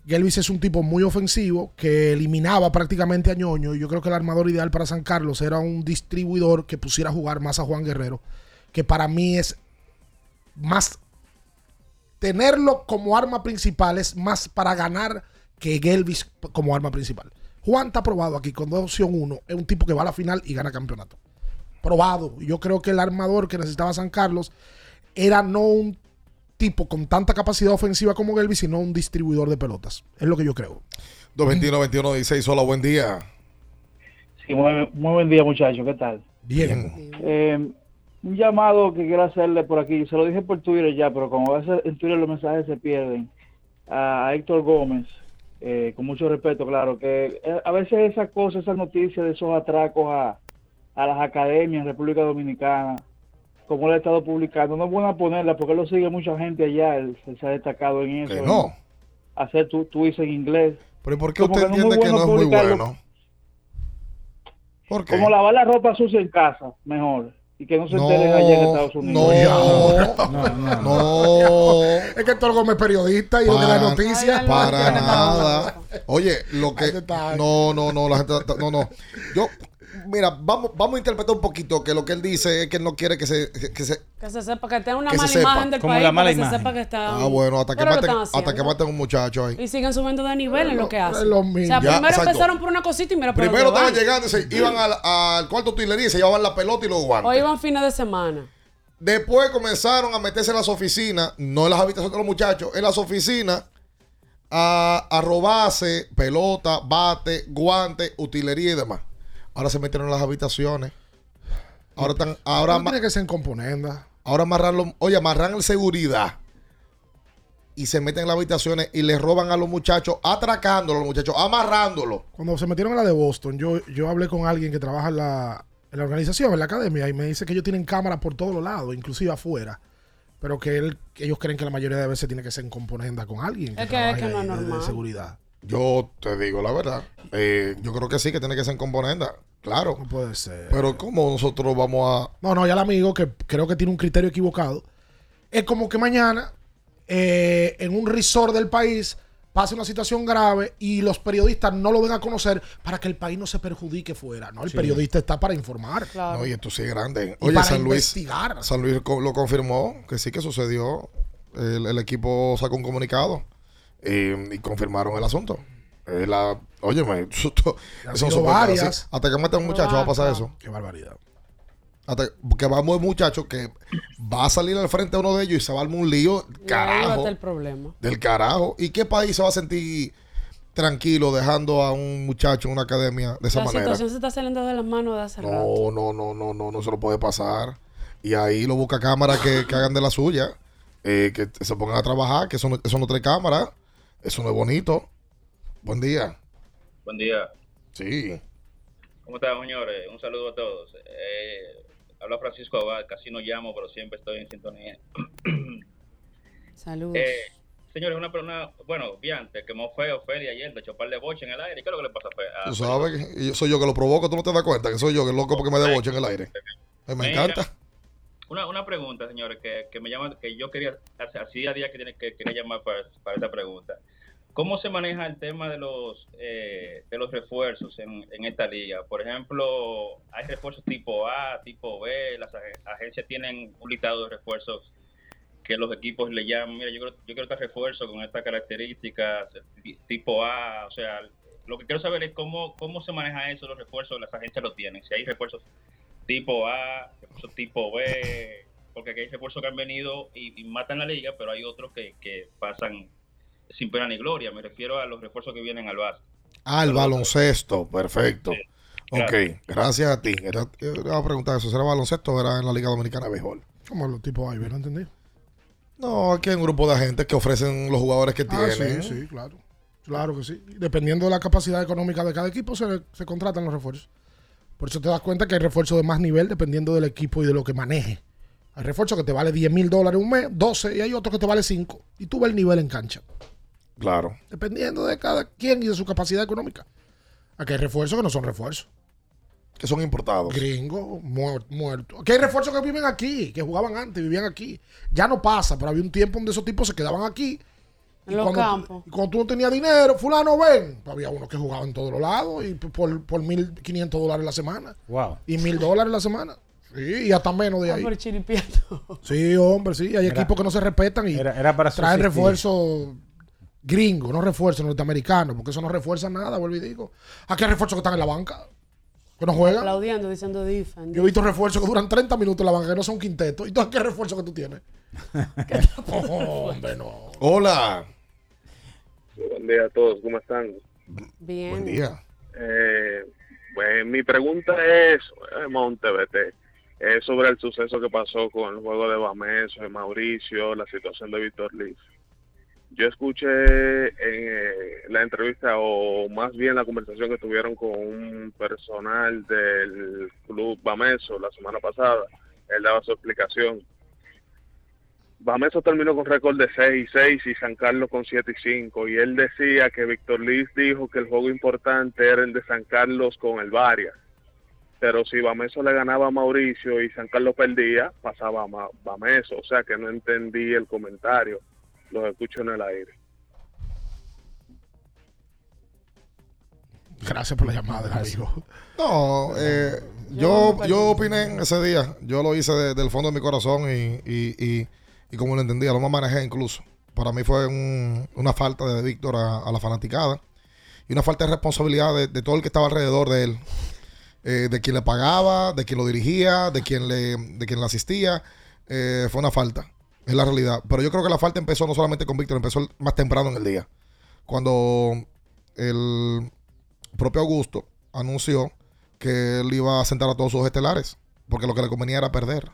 Gelvis es un tipo muy ofensivo que eliminaba prácticamente a Ñoño. Y yo creo que el armador ideal para San Carlos era un distribuidor que pusiera a jugar más a Juan Guerrero, que para mí es más tenerlo como arma principal es más para ganar que Gelvis como arma principal. Juan está probado aquí con dos opción 1. Es un tipo que va a la final y gana campeonato. Probado. Yo creo que el armador que necesitaba San Carlos era no un tipo con tanta capacidad ofensiva como Gelvis, sino un distribuidor de pelotas. Es lo que yo creo. 221-21-16, hola, buen día. Sí, muy, muy buen día, muchachos. ¿Qué tal? Bien. Eh, un llamado que quiero hacerle por aquí. Se lo dije por Twitter ya, pero como a veces en Twitter los mensajes se pierden. A Héctor Gómez, eh, con mucho respeto, claro, que eh, a veces esas cosas, esas noticias de esos atracos a, a las academias en República Dominicana, como él ha estado publicando, no es bueno ponerla porque él lo sigue mucha gente allá, él, él se ha destacado en eso. Que en no. hacer tu tweets en inglés. Pero ¿y por qué Como usted que no es muy entiende que no bueno es muy bueno? ¿Por qué? Como lavar la ropa sucia en casa, mejor. Y que no se No, enteren allá en Estados Unidos. no, no. *laughs* Es que Héctor Gómez es periodista y el de la Para- noticia. Para nada. Oye, lo que. No, no, no, la gente. No, no. Yo. Mira, vamos, vamos a interpretar un poquito que lo que él dice es que él no quiere que se. Que se Que se sepa que tenga una Que se mala sepa. imagen del Como país. la mala que imagen. se sepa que está. ah, bueno, hasta que, maten, hasta que maten a un muchacho ahí. Y siguen subiendo de nivel en lo que hacen. lo O mismo. sea, Ya, primero exacto. empezaron por una cosita y mira por Primero estaban llegando, se iban al, al cuarto de utilería y se llevaban la pelota y los guantes. O iban fines de semana. Después comenzaron a meterse en las oficinas, no en las habitaciones de los muchachos, en las oficinas a, a robarse pelota, bate, guante, utilería y demás. Ahora se metieron en las habitaciones. Ahora están, ahora, No tiene que ser en componenda. ahora amarran los- oye, amarran el seguridad y se meten en las habitaciones y les roban a los muchachos, atracándolos a los muchachos, amarrándolos. Cuando se metieron a la de Boston, yo, yo hablé con alguien que trabaja en la, en la organización, en la academia, y me dice que ellos tienen cámaras por todos los lados, inclusive afuera. Pero que, él, que ellos creen que la mayoría de veces tiene que ser en componenda con alguien. Es que- es que no es de- de normal. seguridad. Yo te digo la verdad. eh, yo creo que sí, que tiene que ser en componenda. Claro. No puede ser. Pero ¿cómo nosotros vamos a... No, no, ya el amigo que creo que tiene un criterio equivocado. Es como que mañana eh, en un resort del país pase una situación grave y los periodistas no lo ven a conocer para que el país no se perjudique fuera. No, el Sí. periodista está para informar. No, y esto sí es grande. Y Oye, para San Luis, investigar. San Luis lo confirmó, que sí que sucedió. El, el equipo sacó un comunicado eh, y confirmaron el asunto. Eh, la, óyeme, *laughs* eso, to- Y han eso quedar varias. así. Hasta que maten a un muchacho va a pasar eso. Qué barbaridad. Hasta que va a un muchacho que va a salir al frente de uno de ellos y se va a armar un lío. Y ahí va a Carajo. el problema. Del carajo. ¿Y qué país se va a sentir tranquilo dejando a un muchacho en una academia de esa La manera? situación se está saliendo de las manos de hace rato. No, no, no, no, no, no se lo puede pasar. Y ahí lo busca cámaras que, que hagan de la suya, eh, que se pongan a trabajar, que eso no, eso no trae cámara, eso no es bonito. Buen día. Buen día. Sí. ¿Cómo están, señores? Un saludo a todos. Eh, habla Francisco Abad, casi no llamo, pero siempre estoy en sintonía. *coughs* Saludos. Eh, señores, una persona, bueno, bien, te quemó feo Feli ayer de choparle boche en el aire. ¿Qué es lo que le pasa a Tú sabes que yo soy yo que lo provoco, tú no te das cuenta que soy yo que es loco porque me deboche en el aire. Eh, me Mira, encanta. Una, una pregunta, señores, que, que me llama, que yo quería, hacía días que, tiene- que quería llamar para, para esta pregunta. ¿Cómo se maneja el tema de los eh, de los refuerzos en, en esta liga? Por ejemplo, hay refuerzos tipo A, tipo B, las ag- agencias tienen un listado de refuerzos que los equipos le llaman, mira, yo quiero, yo quiero este refuerzo con estas características, ti- tipo A, o sea, lo que quiero saber es cómo, cómo se maneja eso, los refuerzos, las agencias lo tienen, si hay refuerzos tipo A, refuerzos tipo B, porque aquí hay refuerzos que han venido y, y matan la liga, pero hay otros que, que pasan sin pena ni gloria. Me refiero a los refuerzos que vienen al básquet. Ah, el baloncesto, perfecto. Ok, gracias. gracias a ti. Era, yo iba a preguntar eso, ¿será baloncesto o era en la Liga Dominicana de Béisbol? Como los tipos Ivy, ¿no entendí? No, aquí hay un grupo de agentes que ofrecen los jugadores que Ah, tienen. sí, sí, claro. Claro que sí. Dependiendo de la capacidad económica de cada equipo, se, se contratan los refuerzos. Por eso te das cuenta que hay refuerzos de más nivel dependiendo del equipo y de lo que maneje. Hay refuerzos que te vale 10 mil dólares un mes, 12, y hay otros que te vale 5. Y tú ves el nivel en cancha. Claro. Dependiendo de cada quien y de su capacidad económica. Aquí hay refuerzos que no son refuerzos. Que son importados. Gringos, muertos. Muerto. Aquí hay refuerzos que viven aquí, que jugaban antes, vivían aquí. Ya no pasa, pero había un tiempo donde esos tipos se quedaban aquí. En los cuando, campos. y cuando tú no tenías dinero, fulano, ven. había unos que jugaban en todos los lados y por, por 1.500 dólares la semana. Wow. Y 1.000 dólares la semana. Sí, y hasta menos de Ah, ahí. Sí, hombre, sí. Hay Era- equipos que no se respetan y era- era para traen refuerzos gringos, no refuerzos norteamericanos, porque eso no refuerza nada, vuelvo y digo. Aquí hay refuerzos que están en la banca, que no juegan. Aplaudiendo, diciendo defend. Yo he visto refuerzos que duran 30 minutos en la banca, que no son quintetos. ¿Y tú qué refuerzo que tú tienes? *laughs* *laughs* Oh, hombre, no. Hola. Buen día a todos, ¿cómo están? Bien. Buen día. Eh, pues mi pregunta es, eh, Montevete, es sobre el suceso que pasó con el juego de Bameso, de Mauricio, la situación de Víctor Liz. Yo escuché eh, la entrevista, o más bien la conversación que tuvieron con un personal del club Bameso la semana pasada. Él daba su explicación. Bameso terminó con récord de 6 y 6 y San Carlos con 7 y 5. Y él decía que Víctor Liz dijo que el juego importante era el de San Carlos con el Varias. Pero si Bameso le ganaba a Mauricio y San Carlos perdía, pasaba a Bameso. O sea que no entendí el comentario. Los escucho en el aire. Gracias por la llamada, amigo. No, eh, yo, yo opiné en ese día. Yo lo hice de- del fondo de mi corazón y, y, y, y como lo entendía, lo más manejé incluso. Para mí fue un- una falta de Víctor a, a la fanaticada y una falta de responsabilidad de, de todo el que estaba alrededor de él. Eh, de quien le pagaba, de quien lo dirigía, de quien le, de quien le asistía. Eh, fue una falta, es la realidad. Pero yo creo que la falta empezó no solamente con Víctor, empezó más temprano en el día. Cuando el propio Augusto anunció que él iba a sentar a todos sus estelares, porque lo que le convenía era perder.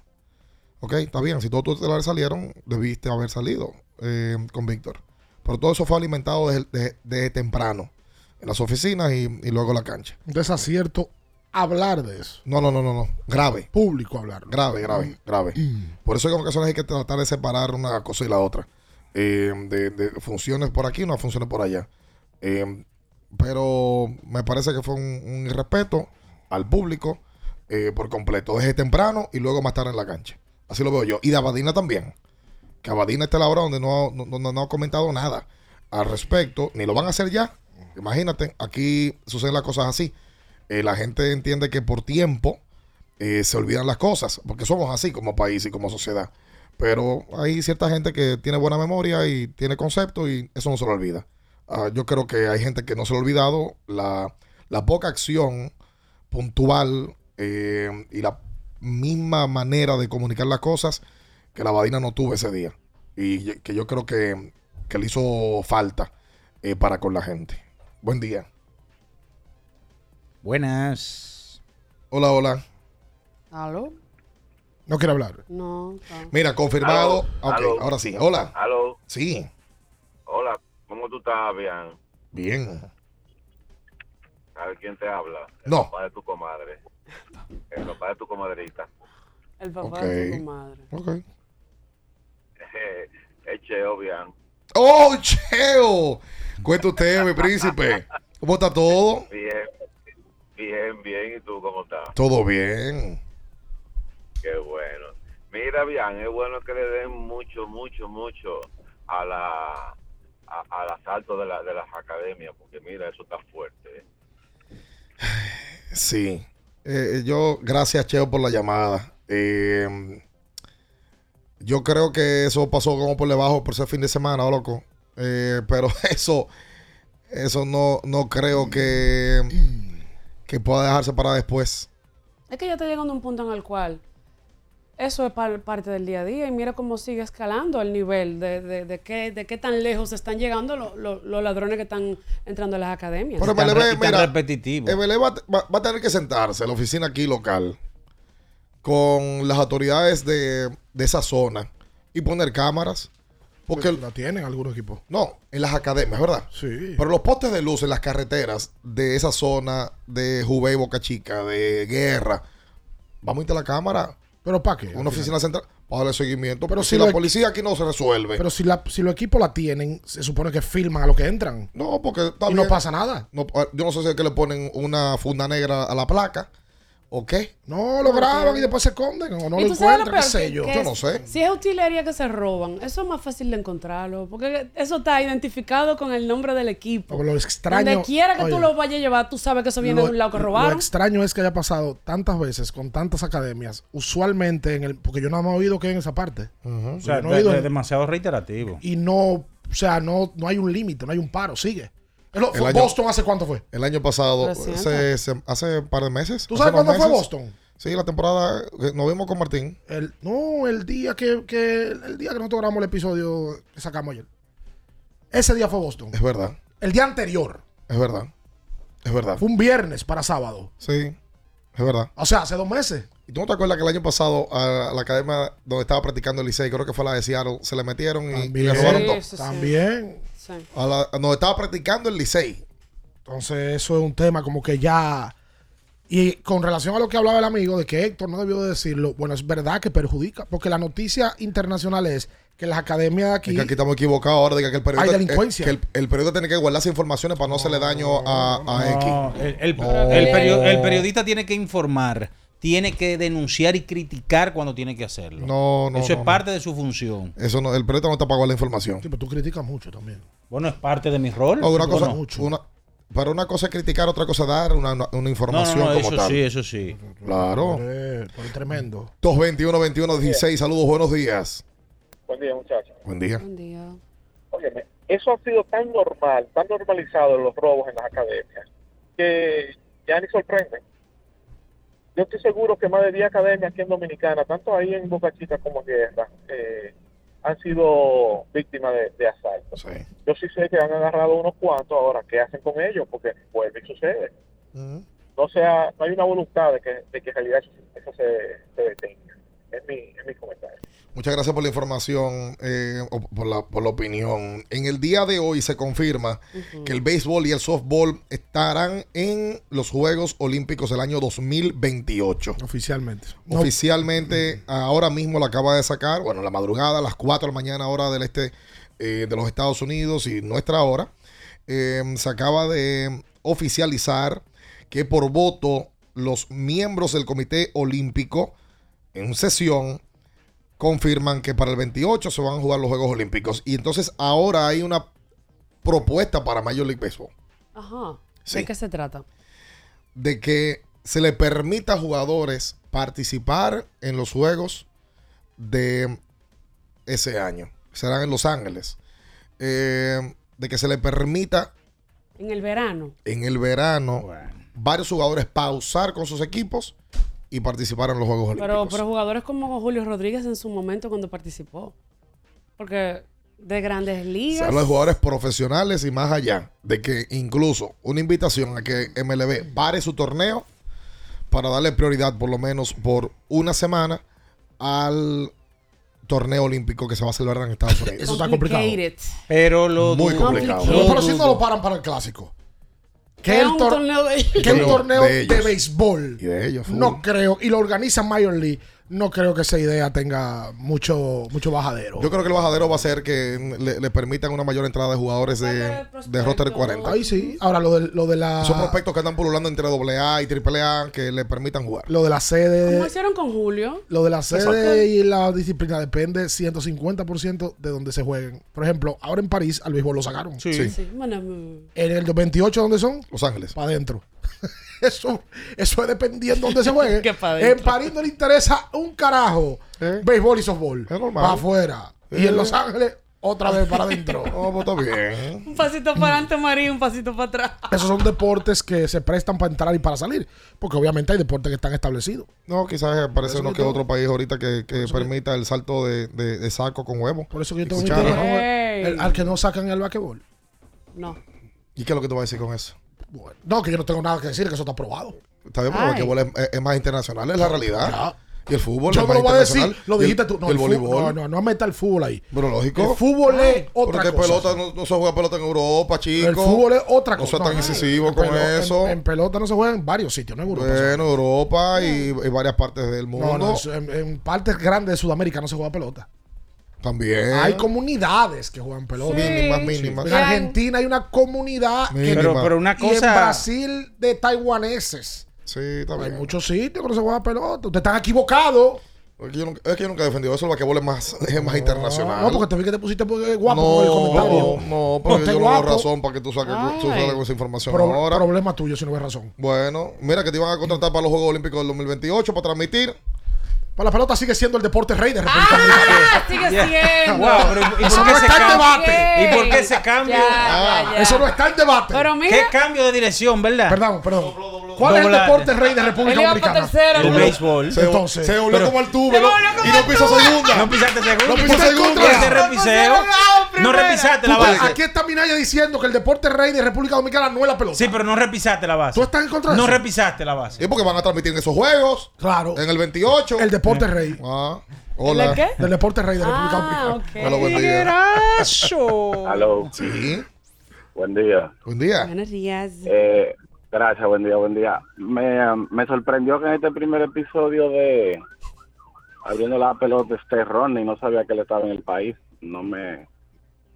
Ok, está bien, si todos tus estelares salieron, debiste haber salido eh, con Víctor. Pero todo eso fue alimentado desde, desde- desde temprano, en las oficinas y, y luego la cancha. Un desacierto hablar de eso. No, no, no, no, no. Grave. Público hablar. Grave, grave, grave. Por eso en ocasiones hay que tratar de separar una cosa y la otra. Eh, de, de funciones por aquí, no funciones por allá. Eh, pero me parece que fue un, un irrespeto al público eh, por completo, desde temprano y luego más tarde en la cancha. Así lo veo yo. Y de Abadina también. Que Abadina está a la hora donde no, no, no- no ha comentado nada al respecto, ni lo van a hacer ya. Imagínate, aquí suceden las cosas así. Eh, la gente entiende que por tiempo eh, se olvidan las cosas, porque somos así como país y como sociedad. Pero hay cierta gente que tiene buena memoria y tiene concepto y eso no se lo olvida. Ah, yo creo que hay gente que no se le ha olvidado la, la poca acción puntual eh, y la misma manera de comunicar las cosas que la Badina no tuvo ese día. Y que yo creo que, que le hizo falta para con la gente. Buen día. Buenas. Hola, hola. ¿Aló? No quiere hablar. No. está. Mira, confirmado. Aló, ahora sí. Hola. Aló, Sí. hola, ¿cómo tú estás, bien? Bien. ¿Sabes quién te habla? El No. papá de tu comadre. El papá de tu comadrita. El papá de tu comadre. Ok. *laughs* Es Cheo, bien. ¡Oh, Cheo! Cuenta usted, mi príncipe. ¿Cómo está todo? Bien, bien, bien. ¿Y tú cómo estás? Todo bien. Qué bueno. Mira, bien, es bueno que le den mucho, mucho, mucho a la a- al asalto de, la, de las academias, porque mira, eso está fuerte. ¿eh? Sí. Eh, yo, gracias, Cheo, por la llamada. Eh, yo creo que eso pasó como por debajo por ser fin de semana, ¿o loco. Eh, pero *laughs* eso, eso no, no creo que, que pueda dejarse para después. Es que ya está llegando a un punto en el cual eso es par- parte del día a día y mira cómo sigue escalando el nivel de, de, de qué, de qué tan lejos están llegando lo- lo- los ladrones que están entrando a las academias. Pero MLB, mira, repetitivo. MLB va, va- va a tener que sentarse en la oficina aquí local con las autoridades de, de esa zona y poner cámaras. Porque la tienen algunos equipos. No, en las academias, ¿verdad? Sí. Pero los postes de luz en las carreteras de esa zona de Jubei, Boca Chica, de Guerra, vamos a ir a la cámara. ¿Pero para qué? Una oficina central para darle seguimiento. Pero si si la policía aquí no se resuelve. Pero si, la, si los equipos la tienen, se supone que filman a los que entran. No, porque Y no pasa nada. No, ah, yo no sé si es que le ponen una funda negra a la placa o qué. No, lo graban y después se esconden o no ¿Y lo encuentran, qué sé yo. Yo es- no sé. Si es utilería que se roban, eso es más fácil de encontrarlo. Porque eso está identificado con el nombre del equipo. Pero lo extraño- Donde quiera que tú lo vayas a llevar, tú sabes que eso viene Lo- de un lado que Lo robaron. extraño es que haya pasado tantas veces con tantas academias, usualmente en el, porque yo no me he oído que en esa parte. O sea, no he oído de- en- demasiado reiterativo. y no, o sea, no, no hay un límite, no hay un paro, sigue. El año- Boston hace cuánto fue? El año pasado, se- hace un par de meses. ¿Tú sabes cuándo fue. Boston? Sí, la temporada. que Nos vimos con Martín. El, no, el día que, que el día que nosotros grabamos el episodio que sacamos ayer. Ese día fue Boston. Es verdad. El día anterior. Es verdad. Es verdad. Fue un viernes para sábado. Sí, es verdad. O sea, hace dos meses. ¿Y tú no te acuerdas que el año pasado a la academia donde estaba practicando el Licey, creo que fue la de Seattle, se le metieron y, y le robaron todo? También. A la, a donde estaba practicando el Licey. Entonces, eso es un tema como que ya. Y con relación a lo que hablaba el amigo de que Héctor no debió de decirlo, bueno, es verdad que perjudica, porque la noticia internacional es que las academias de aquí. Es que aquí estamos equivocados ahora de que el periodista, Hay delincuencia. eh, que el, el periodista tiene que guardar esas informaciones para no hacerle daño a, a X. No, el, el- No. el perio- el periodista tiene que informar, tiene que denunciar y criticar cuando tiene que hacerlo. No, no, Eso no, es parte de su función. Eso no, el periodista no está guardar la información. Sí, pero tú criticas mucho también. Bueno, es parte de mi rol. No, una Bueno, cosa, una, para una cosa es criticar, otra cosa es dar una, una- una información No, no, no, como eso tal. sí, eso sí. Claro. Tú eres tremendo. 221 21 16 saludos, buenos días. Buen día, muchachos. Buen día. Óyeme, eso ha sido tan normal, tan normalizado los robos en las academias, que ya ni sorprende. Yo estoy seguro que más de 10 academias aquí en Dominicana, tanto ahí en Boca Chica como en Guerra, eh, han sido víctimas de, de asalto. Yo sí sé que han agarrado unos cuantos ahora, ¿qué hacen con ellos? Porque vuelve y sucede. No sea, no hay una voluntad de que, de que en realidad eso, eso se, se detenga. Es mi, es mi comentario. Muchas gracias por la información, eh, o por, la, por la opinión. En el día de hoy se confirma que el béisbol y el softball estarán en los Juegos Olímpicos del año 2028. Oficialmente. No, Oficialmente, ahora mismo la acaba de sacar, bueno, la madrugada, a las 4 de la mañana, hora del este eh, de los Estados Unidos y nuestra hora, eh, se acaba de oficializar que por voto los miembros del Comité Olímpico en sesión confirman que para el 28 se van a jugar los Juegos Olímpicos. Y entonces ahora hay una propuesta para Major League Baseball Ajá. Sí. ¿De qué se trata? de que se le permita a jugadores participar en los juegos de ese año. Serán en Los Ángeles. Eh, de que se le permita En el verano. en el verano varios jugadores pausar con sus equipos y participar en los Juegos Olímpicos. Pero, pero jugadores como Julio Rodríguez en su momento cuando participó. Porque de grandes Se ligas. habla de jugadores profesionales y más allá. De que incluso una invitación a que MLB pare su torneo para darle prioridad por lo menos por una semana al torneo olímpico que se va a celebrar en Estados *laughs* Unidos. Eso está complicado. Pero lo Muy complicado. Pero, si no lo paran para el clásico. Que es el, un tor- torneo de ellos. que el torneo De de, béisbol. Y de ellos. full. No creo. Y lo organiza Major League. No creo que esa idea tenga mucho, mucho bajadero. Yo creo que el bajadero va a ser que le, le permitan una mayor entrada de jugadores de, de roster 40. Ahí sí. Ahora lo de, lo de la. Esos prospectos que andan pululando entre AA y AAA que le permitan jugar. Lo de la sede. ¿Cómo hicieron con Julio? Lo de la sede y la disciplina depende 150% de donde se jueguen. Por ejemplo, ahora en París al béisbol lo sacaron. Sí. Sí, bueno, mm, En el 28, ¿dónde son? Los Ángeles. Para adentro. *laughs* eso, eso es dependiendo de donde se juegue. *laughs* Que en. París no le interesa un carajo béisbol y softball. normal. Para afuera. Y Eh. en Los Ángeles, otra vez para adentro. *laughs* Oh, pues está bien. Un pasito para adelante, María, un pasito para atrás. Esos son deportes que se prestan para entrar y para salir. Porque obviamente hay deportes que están establecidos. No, quizás aparece Eso uno que que otro país ahorita que, que permita el salto de, de- de saco con huevo. Por eso que yo tengo el- el- al que no sacan el basquetbol. No. ¿Y qué es lo que tú vas a decir con eso? No, que yo no tengo nada que decir, que eso está aprobado. Está bien, pero el es, es- más internacional, es la realidad. Y el fútbol Yo es no más lo voy a decir, lo el- dijiste tú. No, el fu- voleibol. No, no, no meta el fútbol ahí. Pero lógico. El fútbol es otra Porque cosa. pelota no, no se juega pelota en Europa, chico. El fútbol es otra No cosa. sea tan No, incisivo en con pelo- en- eso. En, pelota no se juega en varios sitios, no en Europa. Bueno, Europa y, y varias partes del mundo. No, no, eso- en, en partes grandes de Sudamérica no se juega pelota. También. Hay comunidades que juegan pelota. Sí. Mínimas, mínimas. En Argentina hay una comunidad. que- Pero, pero una Y en cosa. Brasil de taiwaneses. Sí, está Hay muchos sitios que no se juega pelota. Ustedes están equivocados. Es que yo nunca, es que yo nunca he defendido eso. El basquetbol es más, *laughs* es más internacional. No, porque te vi que te pusiste guapo no, con el comentario. No, no, pero yo no veo razón para que tú saques, tú Ay. salgas con esa información Pro- ahora. Problema tuyo si no ves razón. Bueno, mira que te iban a contratar para los Juegos Olímpicos del 2028 para transmitir. Pues la pelota sigue siendo el deporte rey de República Dominicana. Sigue Yeah. siendo. Wow, pero ¿y por Eso qué no está en debate. ¿Y por qué ese cambio? Ya, Ah. ya, ya. Eso no está en debate. Pero mira. ¿Qué cambio de dirección, verdad? Perdón, perdón. ¿Cuál es el deporte rey de República Dominicana? El béisbol. Se, Entonces, se volvió pero- como el tubo Se ¿no? volvió como y no el pisó segunda. No pisaste segundo. No pisó segunda. Repiseo. No repisaste la base. Aquí está Minaya diciendo que el deporte rey de República Dominicana no es la pelota. Sí, pero no repisaste la base. ¿Tú estás en contra de No eso? repisaste la base. Es porque van a transmitir en esos juegos. Claro. En el 28. El deporte rey. Ah, ¿El hola. de qué? Del deporte rey de República Ah, Dominicana. ok. Hola, buen día. Tiguerazo. Aló, Sí. buen día. Buen día. Buenos días. Eh, gracias, buen día, buen día. Me, me sorprendió que en este primer episodio de Abriendo la pelota este Ronnie no sabía que él estaba en el país. No me,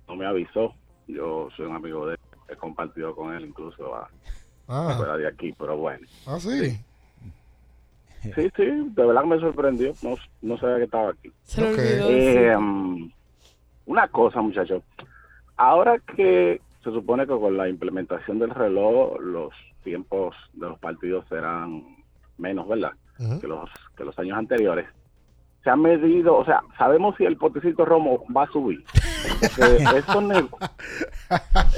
no me avisó. Yo soy un amigo de él. He compartido con él incluso a, Ah, fuera de aquí, pero bueno. ah, sí. Sí, sí, de verdad me sorprendió. No, no sabía que estaba aquí. Se le Ok. olvidó. Eh, um, una cosa, muchachos. Ahora que se supone que con la implementación del reloj los tiempos de los partidos serán menos, ¿verdad? Que los que los años anteriores. Se ha medido, o sea, sabemos si el potecito romo va a subir. Porque *laughs* estos, ne-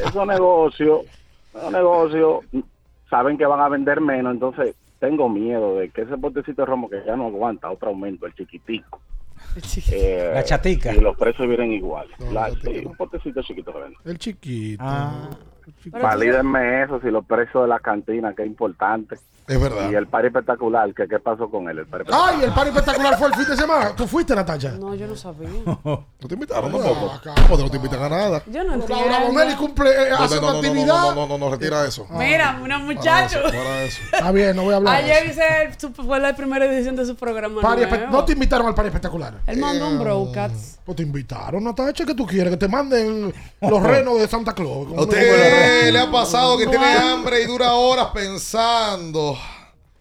esos negocios, esos negocios saben que van a vender menos, entonces tengo miedo de que ese potecito de romo que ya no aguanta otro aumento, el chiquitico. Eh, La chatica. Y los precios vienen igual. No, La- la sí, un potecito chiquito que venden. El chiquito. Ah. Valídenme eso, si los precios de la cantina, que es importante. Es verdad. Y el par espectacular, que qué pasó con él. El par Ay, el par espectacular fue el fin de semana. ¿Tú fuiste, Natacha? No, yo no sabía. *laughs* ¿No te invitaron Ah, tampoco? acá. ¿Cómo no te invitan a nada? Yo no Laura entiendo. Bonelli cumple, eh, No, hace no, una no, no, actividad. no, no, no, no, retira eso. Mira, una Para muchacho. eso, para eso. *laughs* Está bien, no voy a hablar. Ayer eso. hice su- fue la primera edición de su programa. No te invitaron al par espectacular. Él mandó un broadcast. Pues te invitaron, Natacha, que tú quieres que te manden los *laughs* renos de Santa Claus. ¿A usted le ha pasado que tiene hambre y dura horas pensando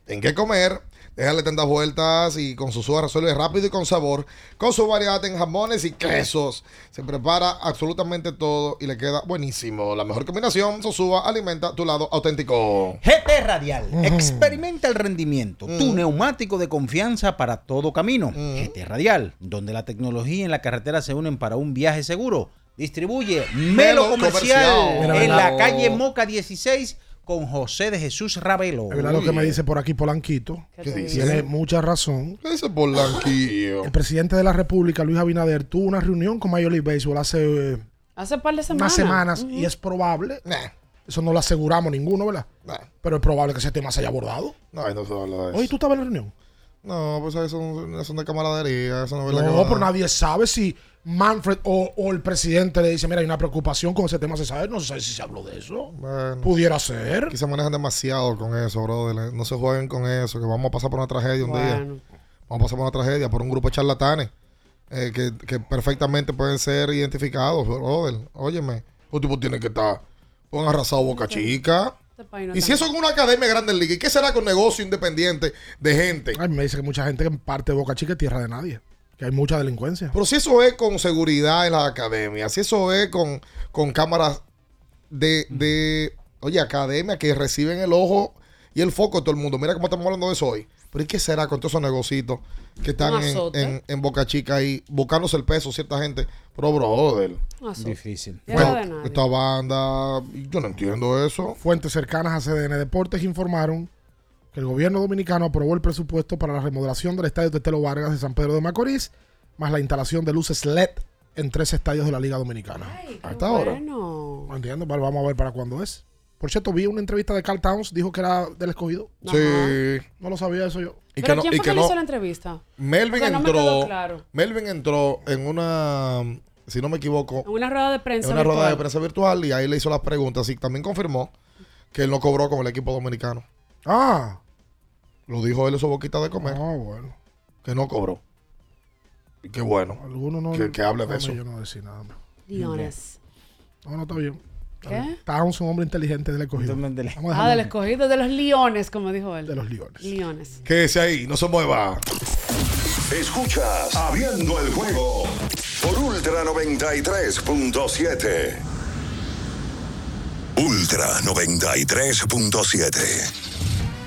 en qué comer? Déjale tantas vueltas y con su soda resuelve rápido y con sabor. Con su variedad en jamones y quesos. Se prepara absolutamente todo y le queda buenísimo. La mejor combinación, Sosúa, alimenta tu lado auténtico. GT Radial. Experimenta el rendimiento. Tu neumático de confianza para todo camino. GT Radial, donde la tecnología y la carretera se unen para un viaje seguro. Distribuye Melo Melo Comercial, en la calle Moca 16 con José de Jesús Ravelo. Es verdad lo que me dice por aquí Polanquito. ¿Qué ¿Qué te dice? Tiene mucha razón. ¿Qué dice Polanquillo? El presidente de la República, Luis Abinader, tuvo una reunión con Major League Baseball hace eh, Hace un par de semanas. unas semanas y es probable, Nah, eso no lo aseguramos ninguno, ¿verdad? nah. Pero es probable que ese tema se haya abordado. No, no se habla de eso. Oye, ¿tú estabas en la reunión? No, pues eso es de camaradería. Eso no es verdad No, que pero va- nadie sabe si Manfred o, o el presidente le dice, mira, hay una preocupación con ese tema, se sabe, no se sabe si se habló de eso. Bueno. Pudiera ser. Aquí se manejan demasiado con eso, brother. No se jueguen con eso, que vamos a pasar por una tragedia un día. Vamos a pasar por una tragedia por un grupo de charlatanes eh, que, que perfectamente pueden ser identificados, brother. Óyeme, los tipos tienen que estar un arrasado boca chica. Este país no Y si eso es una academia grande en liga, ¿y qué será con negocio independiente de gente? Ay, me dice que mucha gente que en parte de Boca Chica es tierra de nadie. Que hay mucha delincuencia. Pero si eso es con seguridad en las academias, si eso es con, con cámaras de, de, oye, academia que reciben el ojo y el foco de todo el mundo. Mira cómo estamos hablando de eso hoy. Pero ¿y qué será con todos esos negocios que están en, en- en Boca Chica ahí buscándose el peso, cierta gente? Pero, brother. Difícil. Nadie. Esta banda, yo no entiendo eso. Fuentes cercanas a CDN Deportes informaron que el gobierno dominicano aprobó el presupuesto para la remodelación del estadio Tetelo Vargas de San Pedro de Macorís, más la instalación de luces LED en tres estadios de la Liga Dominicana. a esta hora. Bueno. No entiendo, pero vamos a ver para cuándo es. Por cierto, vi una entrevista de Carl Towns, dijo que era del escogido. Sí. No lo sabía eso yo. Y ¿Pero que no- quién y fue que que le no- hizo la entrevista? Melvin Porque no me entró. claro. Melvin entró en una, si no me equivoco, En una rueda de prensa. en una rueda de prensa virtual y ahí le hizo las preguntas y también confirmó que él no cobró con el equipo dominicano. Ah. Lo dijo él en su boquita de comer. Ah, bueno. Que no cobró. Y qué bueno. Algunos no. que, que hable de eso. Yo no voy a decir nada. más. Leones. No, no, está bien. ¿Qué? Towns, un hombre inteligente del escogido. Ah, del escogido de los leones, como dijo él. De los leones. Leones. Quédese ahí, no se mueva. Escuchas Abriendo el juego por Ultra 93.7. Ultra 93.7.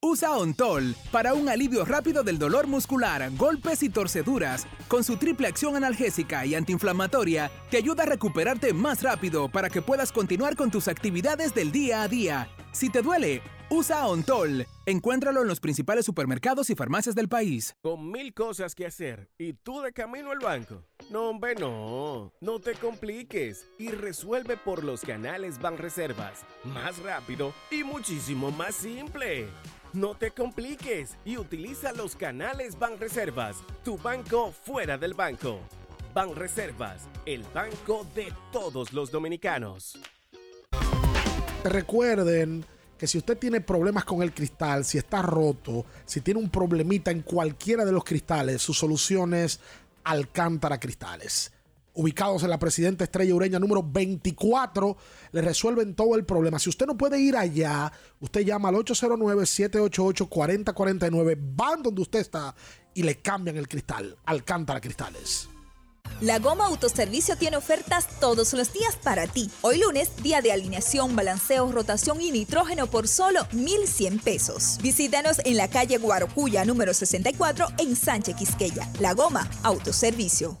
Usa Ontol para un alivio rápido del dolor muscular, golpes y torceduras. Con su triple acción analgésica y antiinflamatoria, te ayuda a recuperarte más rápido para que puedas continuar con tus actividades del día a día. Si te duele, usa Ontol. Encuéntralo en los principales supermercados y farmacias del país. Con mil cosas que hacer y tú de camino al banco. No, hombre, no. No te compliques y resuelve por los canales Banreservas. Más rápido y muchísimo más simple. No te compliques y utiliza los canales Banreservas, tu banco fuera del banco. Banreservas, el banco de todos los dominicanos. Recuerden que si usted tiene problemas con el cristal, si está roto, si tiene un problemita en cualquiera de los cristales, su solución es Alcántara Cristales. Ubicados en la Presidenta Estrella Ureña número 24, le resuelven todo el problema. Si usted no puede ir allá, usted llama al 809-788-4049, van donde usted está y le cambian el cristal. Alcántara Cristales. La Goma Autoservicio tiene ofertas todos los días para ti. Hoy lunes, día de alineación, balanceo, rotación y nitrógeno por solo 1,100 pesos. Visítanos en la calle Guarocuya número 64 en Sánchez Quisqueya. La Goma Autoservicio.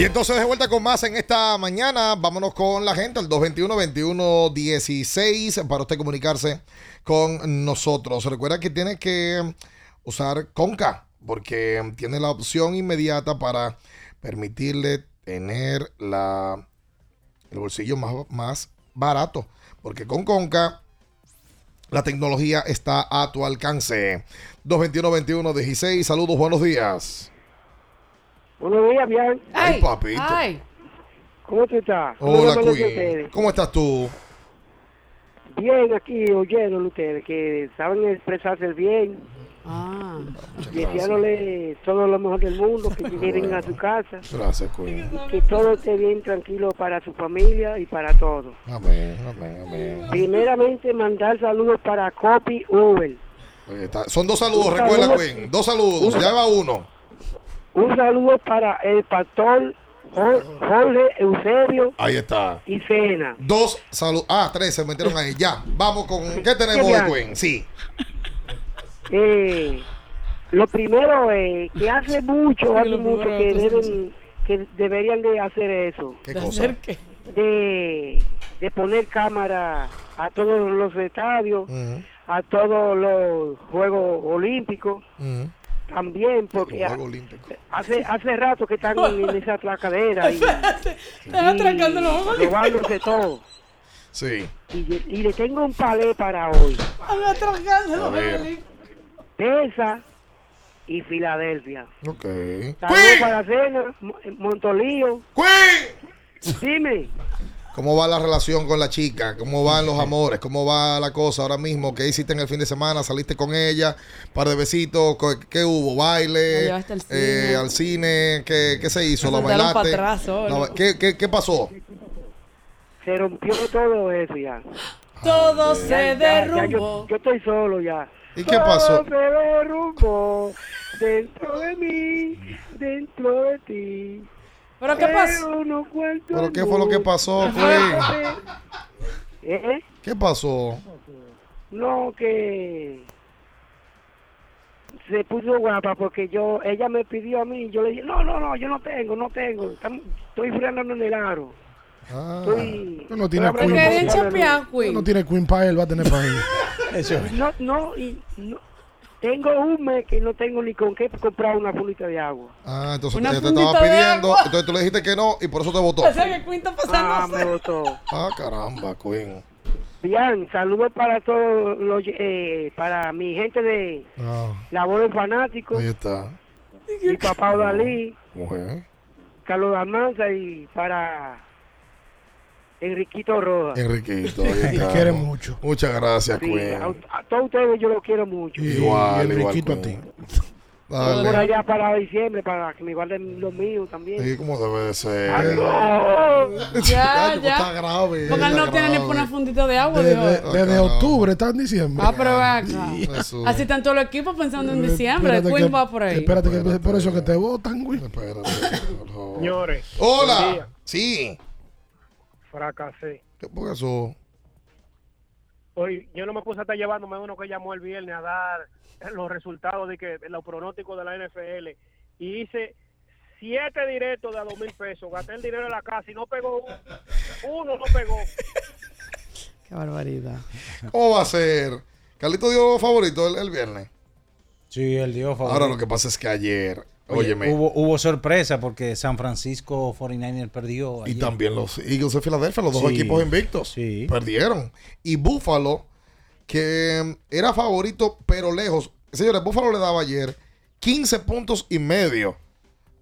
Y entonces de vuelta con más en esta mañana. Vámonos con la gente, el 221-2116, para usted comunicarse con nosotros. Recuerda que tiene que usar Conca. porque tiene la opción inmediata para permitirle tener la, el bolsillo más, más barato. Porque con Conca la tecnología está a tu alcance. 221-21-16. Saludos, buenos días. Buenos días, bien. Ay, papito. ¿Cómo tú estás? Hola, ¿Cómo? ¿Cómo estás tú? Bien, aquí oyendo ustedes que saben expresarse bien. Ah. Deseándole todo lo mejor del mundo, que lleguen a su casa. Gracias, Queen. Que todo esté bien tranquilo para su familia y para todos. Amén, amén, amén. Primeramente, mandar saludos para Copy Uber. Está. Son dos saludos, Un recuerda, saludo. Queen. Dos saludos, ya va uno. Un saludo para el pastor Jo- Jorge Eusebio Ahí está. y Cena. Dos saludos. Ah, tres se metieron ahí. Ya, vamos con. ¿Qué tenemos de? Sí. Eh, lo primero es que hace mucho, hace mucho que deben, que deberían de hacer eso. ¿Qué ¿De cosa? hacer qué? De, de poner cámara a todos los estadios, a todos los Juegos Olímpicos. También, porque Juego olímpico. hace hace rato que están en esa atracadera y, *laughs* Están atracando los Juegos robándose *laughs* todo. Sí. Y, y le tengo un palé para hoy. Están atracando los. Juegos Olímpicos. Pesa y Filadelfia. Ok. Saludos para Cena, Mo- Montolío. Queen. Dime. ¿Cómo va la relación con la chica? ¿Cómo van los amores? ¿Cómo va la cosa ahora mismo? ¿Qué hiciste en el fin de semana? ¿Saliste con ella? ¿Par de besitos? ¿Qué- ¿Qué hubo? ¿Baile? Eh, cine. ¿Al cine? ¿Qué, qué se hizo? ¿La bailaste? atrás. La ¿Qué, qué, qué pasó? Se rompió todo eso ya. Todo se Ya, ya, ya, derrumbó. yo, yo estoy solo ya. ¿Y qué pasó? Todo se derrumbó dentro de mí, dentro de ti. ¿Pero qué pasó? Pero no cuento ¿Pero qué fue lo que pasó, Queen? ¿Eh? ¿Qué pasó? No, que se puso guapa porque yo, ella me pidió a mí, yo le dije, no, no, no, yo no tengo, no tengo, estoy frenando en el aro. Ah. Estoy, Tú no tienes Queen. No tiene Queen para él, va a tener para *laughs* él. Eso. No, no, y no, tengo un mes que no tengo ni con qué comprar una bolita de agua. Ah, entonces te fundita estaba pidiendo, entonces tú le dijiste que no y por eso te votó. O sea que Queen está pasando. Ah, me votó. Ah, caramba, Queen. Bien, saludos para todos los, eh, para mi gente de Ah, la voz del fanático, ahí está. mi papá Odalí, Mujer. Carlos Almanza y para Enriquito Rojas. Enriquito, *laughs* ahí Te está. quiere mucho. Muchas gracias, Sí, Queen. a, a todos ustedes yo los quiero mucho. Y, Igual, y igual, Enriquito a ti. *laughs* Queen. Por Dale. allá para diciembre, para que me guarden los míos también. Sí, como debe de ser. *laughs* Ya, Chico, ya. Está grave. Porque él no tiene ni grave. por una fundita de agua, Desde, viejo. desde octubre está en diciembre. Ah, pero acá. Jesús. Así están todos los equipos pensando en diciembre. Espérate Queen que- va por ahí. Espérate, que es por eso que te votan, güey. Espérate, por favor. Señores, Hola. Sí. Fracasé. ¿Qué pasó? Hoy yo no me puse a estar llevándome uno que llamó el viernes a dar los resultados de que los pronósticos de la NFL y hice siete directos de a dos mil pesos. Gasté el dinero en la casa y no pegó uno. Uno no pegó. *laughs* Qué barbaridad. ¿Cómo va a ser? Carlito dio favorito el, el viernes. Sí, el dio favorito. Ahora lo que pasa es que ayer, Oye, hubo, hubo sorpresa porque San Francisco 49er perdió. y también los Eagles de Filadelfia, los dos Sí, equipos invictos, sí. perdieron. Y Buffalo, que era favorito, pero lejos. Señores, Buffalo le daba ayer 15 puntos y medio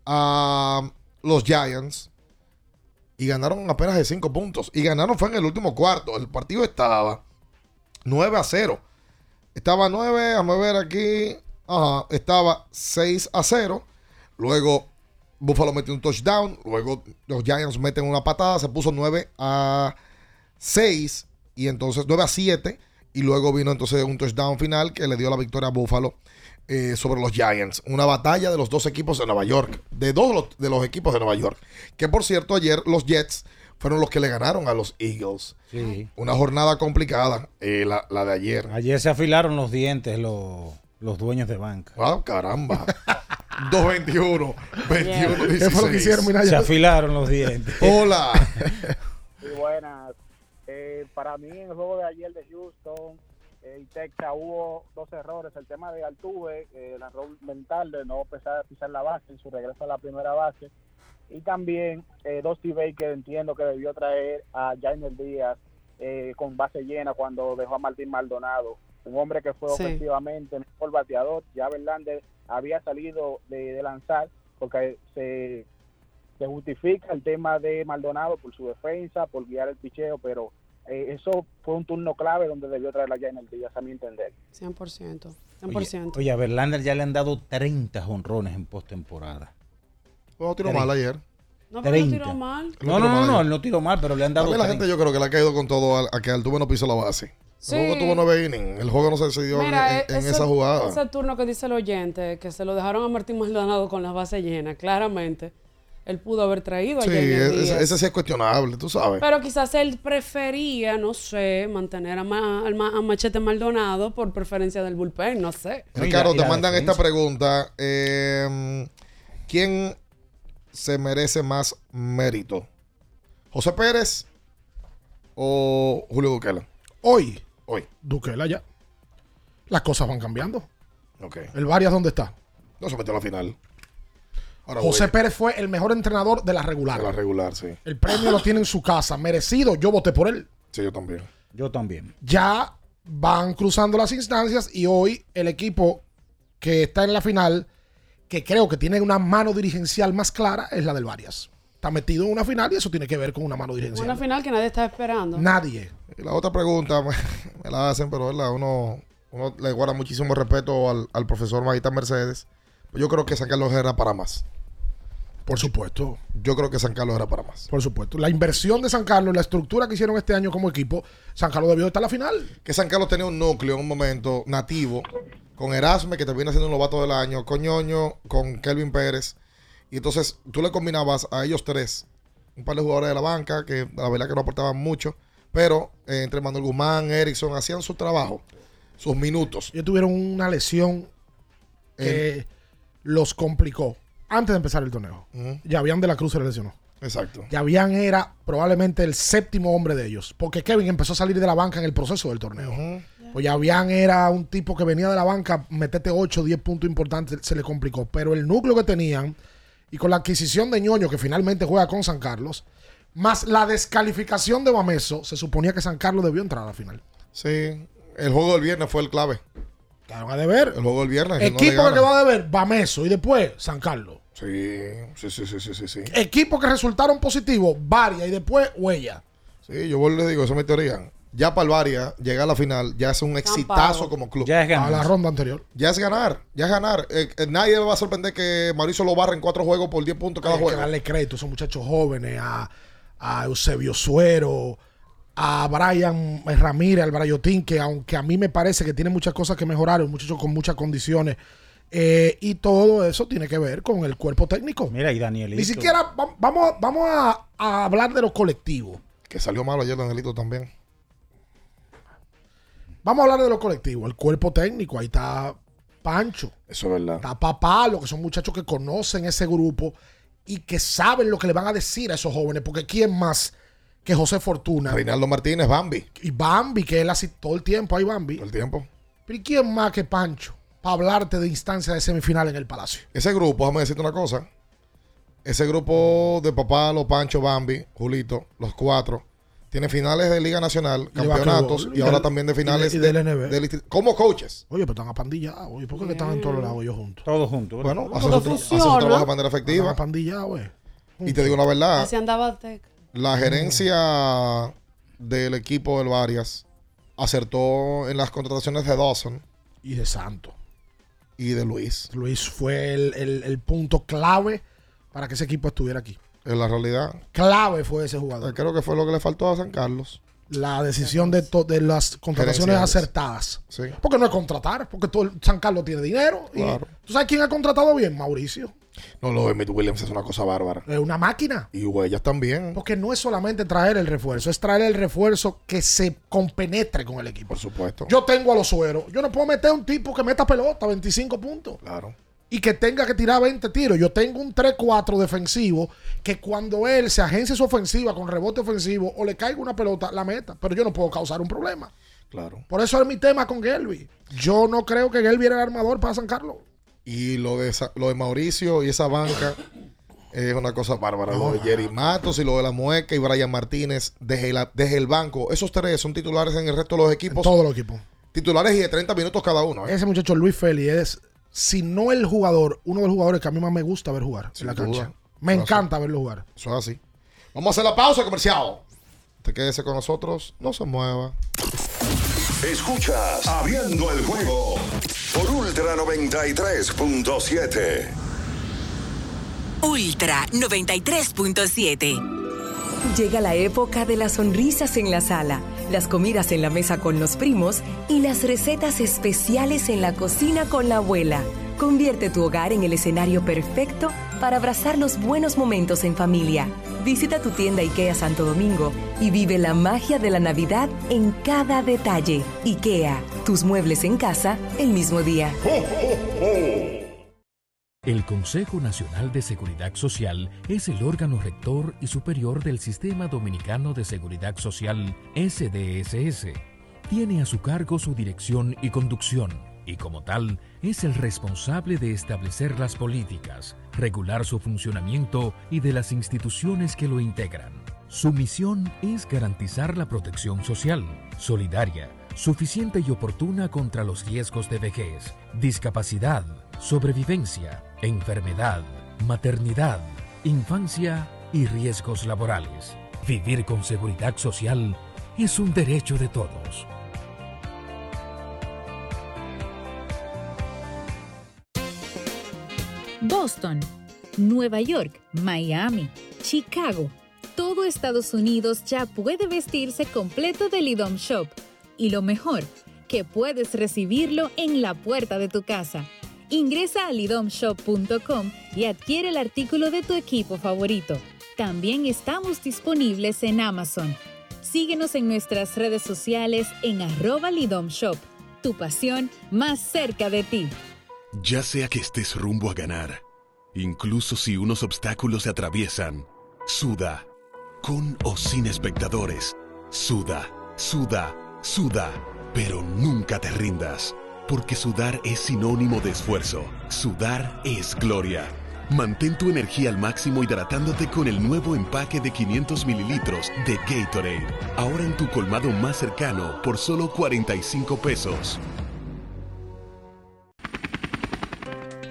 a los Giants y ganaron apenas de 5 puntos. Y ganaron fue en el último cuarto. El partido estaba 9 a 0. Estaba 9, a ver aquí. Ajá, estaba 6 a 0. Luego Buffalo metió un touchdown. Luego los Giants meten una patada. Se puso 9 a 6. Y entonces 9 a 7. Y luego vino entonces un touchdown final que le dio la victoria a Buffalo eh, sobre los Giants. Una batalla de los dos equipos de Nueva York. De dos de los, de los equipos de Nueva York. Que por cierto, ayer los Jets fueron los que le ganaron a los Eagles. Sí. Una jornada complicada, eh, la, la de ayer. Ayer se afilaron los dientes los, los dueños de banca. Ah, caramba. *laughs* 221, 21, ¿Qué fue lo que hicieron? Mira, Se afilaron los dientes. *laughs* Hola. Sí, buenas. Eh, para mí, en el juego de ayer de Houston, eh, y Texas hubo dos errores. El tema de Altuve, eh, el error mental de no pisar, pisar la base en su regreso a la primera base. Y también eh, Dusty Baker entiendo que debió traer a Jainer Díaz eh, con base llena cuando dejó a Martín Maldonado. Un hombre que fue Sí. ofensivamente mejor bateador. Ya Verlander había salido de, de lanzar porque se, se justifica el tema de Maldonado por su defensa, por guiar el picheo, pero eh, eso fue un turno clave donde debió traer a Jainer Díaz, a mi entender. 100%. Oye, 100%. oye, a Verlander ya le han dado 30 jonrones en postemporada. No tiró mal ayer. No, pero no tiró mal. No, no, no, no, él no tiró mal, pero le han dado También la 30. gente yo creo que le ha caído con todo a, a que Altuve no pisó la base. Sí. El juego tuvo nueve innings. El juego no se decidió Mira, en, en ese, esa jugada. ese turno que dice el oyente, que se lo dejaron a Martín Maldonado con las bases llenas, claramente, él pudo haber traído a Sí, ese, sí es cuestionable, tú sabes. Pero quizás él prefería, no sé, mantener a, Ma- a Machete Maldonado por preferencia del bullpen, no sé. Ricardo, te mandan esta pregunta. eh, ¿Quién se merece más mérito? ¿José Pérez o Julio Duquela? Hoy. Hoy. Duquela ya. Las cosas van cambiando. Ok. ¿El Varias dónde está? No se metió a la final. Ahora José voy. Pérez fue el mejor entrenador de la regular. De la regular, sí. El premio lo tiene en su casa. Merecido. Yo voté por él. Sí, yo también. Yo también. Ya van cruzando las instancias y hoy el equipo que está en la final, que creo que tiene una mano dirigencial más clara, es la del Varias. Está metido en una final y eso tiene que ver con una mano dirigencial. Una final que nadie está esperando. Nadie. Y la otra pregunta *laughs* me, me la hacen, pero ¿verdad? Uno, uno le guarda muchísimo respeto al, al profesor Magita Mercedes. Yo creo que San Carlos era para más. Por supuesto. Yo creo que San Carlos era para más. Por supuesto. La inversión de San Carlos, la estructura que hicieron este año como equipo, San Carlos debió estar en la final. Que San Carlos tenía un núcleo en un momento nativo, con Erasme, que termina siendo un novato del año, con Ñoño, con Kelvin Pérez. Y entonces tú le combinabas a ellos tres, un par de jugadores de la banca, que la verdad que no aportaban mucho, pero eh, entre Manuel Guzmán, Erickson, hacían su trabajo, sus minutos. Ellos tuvieron una lesión que los complicó antes de empezar el torneo. Ya habían de la Cruz se le lesionó. Exacto. Ya habían era probablemente el séptimo hombre de ellos. Porque Kevin empezó a salir de la banca en el proceso del torneo. Pues ya habían era un tipo que venía de la banca, metete 8, 10 puntos importantes, se le complicó. Pero el núcleo que tenían, y con la adquisición de ñoño, que finalmente juega con San Carlos, más la descalificación de Bameso, se suponía que San Carlos debió entrar a la final. Sí, el juego del viernes fue el clave. Quedaron a deber. El juego del viernes. no Equipo que quedó a deber, Bameso, y después San Carlos. Sí, sí, sí, sí, sí, sí, sí. Equipos que resultaron positivos, Varia, y después Huella. Sí, yo vuelvo y le digo, eso es mi teoría. Ya para el Varia, llegar a la final, ya es un exitazo como club. Ya es ganar. A la ronda anterior. Ya es ganar, ya es ganar. Eh, eh, nadie va a sorprender que Mauricio lo barra en cuatro juegos por 10 puntos cada Hay que juego. darle crédito a esos muchachos jóvenes, a, a Eusebio Suero, a Brian Ramírez, al Brayotín, que aunque a mí me parece que tiene muchas cosas que mejorar, un muchacho con muchas condiciones. eh, y todo eso tiene que ver con el cuerpo técnico. Mira, y Danielito. Ni siquiera va- vamos, vamos a, a hablar de los colectivos. Que salió malo ayer Danielito también. Vamos a hablar de los colectivos. El cuerpo técnico, ahí está Pancho. Eso es verdad. Está Papá, lo que son muchachos que conocen ese grupo y que saben lo que le van a decir a esos jóvenes. Porque ¿quién más que José Fortuna? Reinaldo Martínez, Bambi. Y Bambi, que él así todo el tiempo, hay Bambi. Todo el tiempo. Pero ¿y quién más que Pancho? Para hablarte de instancia de semifinal en el Palacio. Ese grupo, déjame decirte una cosa. Ese grupo de Papá, Los Pancho, Bambi, Julito, los cuatro, tiene finales de Liga Nacional, de campeonatos y ahora del- también de y de- finales y del NB. del distri- como coaches. Oye, pero están apandillados. Oye, ¿por qué que están en todos lados ellos juntos? Todos juntos. Bueno, Todo hacen su, hacen su trabajo de manera Están efectiva. apandillados, güey. Y te digo una verdad, Así andaba Tec. la gerencia del equipo del Varias acertó en las contrataciones de Dawson Y de Santo. y de Luis. Luis fue el, el- el punto clave para que ese equipo estuviera aquí. En la realidad, Clave fue ese jugador. creo que fue lo que le faltó a San Carlos. La decisión de, de las contrataciones acertadas. Sí. Porque no es contratar, porque todo San Carlos tiene dinero. y- Claro. ¿Tú sabes quién ha contratado bien? Mauricio. No, lo de Emmett Williams es una cosa bárbara. Es una máquina. Y Huellas también. Porque no es solamente traer el refuerzo, es traer el refuerzo que se compenetre con el equipo. Por supuesto. Yo tengo a los sueros. Yo no puedo meter a un tipo que meta pelota, 25 puntos. Claro. Y que tenga que tirar 20 tiros. Yo tengo un 3-4 defensivo que cuando él se agencia su ofensiva con rebote ofensivo o le caiga una pelota, la meta. Pero yo no puedo causar un problema. Claro. Por eso es mi tema con Gelby. Yo no creo que Gelby era el armador para San Carlos. Y lo de, esa- lo de Mauricio y esa banca es una cosa bárbara. Lo de Jerry Matos y lo de la Mueca y Brian Martínez desde, la- desde el banco. Esos tres son titulares en el resto de los equipos. Todos los equipos. Titulares y de 30 minutos cada uno. ¿eh? Ese muchacho Luis Feli es, si no el jugador, uno de los jugadores que a mí más me gusta ver jugar Sin en la duda. cancha. Me Eso encanta verlo jugar. Eso es así. Vamos a hacer la pausa comercial. Te quédese con nosotros. No se mueva. Escuchas Abriendo el juego por Ultra 93.7. Ultra 93.7. Llega la época de las sonrisas en la sala, las comidas en la mesa con los primos y las recetas especiales en la cocina con la abuela. Convierte tu hogar en el escenario perfecto para abrazar los buenos momentos en familia. Visita tu tienda IKEA Santo Domingo y vive la magia de la Navidad en cada detalle. IKEA, tus muebles en casa el mismo día. El Consejo Nacional de Seguridad Social es el órgano rector y superior del Sistema Dominicano de Seguridad Social SDSS. Tiene a su cargo su dirección y conducción y como tal es el responsable de establecer las políticas, regular su funcionamiento y de las instituciones que lo integran. Su misión es garantizar la protección social, solidaria, suficiente y oportuna contra los riesgos de vejez, discapacidad, sobrevivencia, enfermedad, maternidad, infancia y riesgos laborales. Vivir con seguridad social es un derecho de todos. Boston, Nueva York, Miami, Chicago. Todo Estados Unidos ya puede vestirse completo del IDOM Shop. Y lo mejor, que puedes recibirlo en la puerta de tu casa. Ingresa a lidomshop.com y adquiere el artículo de tu equipo favorito. También estamos disponibles en Amazon. Síguenos en nuestras redes sociales en arroba lidomshop. Tu pasión más cerca de ti. Ya sea que estés rumbo a ganar, incluso si unos obstáculos se atraviesan, suda, con o sin espectadores, suda, suda, suda, pero nunca te rindas, porque sudar es sinónimo de esfuerzo, sudar es gloria. Mantén tu energía al máximo hidratándote con el nuevo empaque de 500 mililitros de Gatorade, ahora en tu colmado más cercano por solo 45 pesos.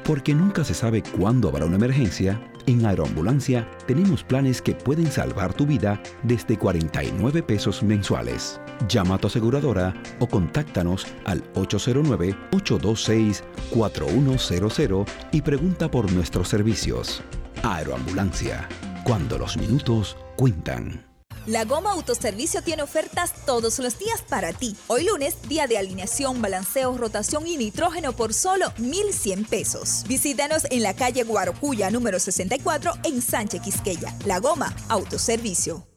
Porque nunca se sabe cuándo habrá una emergencia, en Aeroambulancia tenemos planes que pueden salvar tu vida desde 49 pesos mensuales. Llama a tu aseguradora o contáctanos al 809-826-4100 y pregunta por nuestros servicios. Aeroambulancia, cuando los minutos cuentan. La Goma Autoservicio tiene ofertas todos los días para ti. Hoy lunes, día de alineación, balanceo, rotación y nitrógeno por solo 1,100 pesos. Visítanos en la calle Guarocuya, número 64, en Sánchez Quisqueya. La Goma Autoservicio.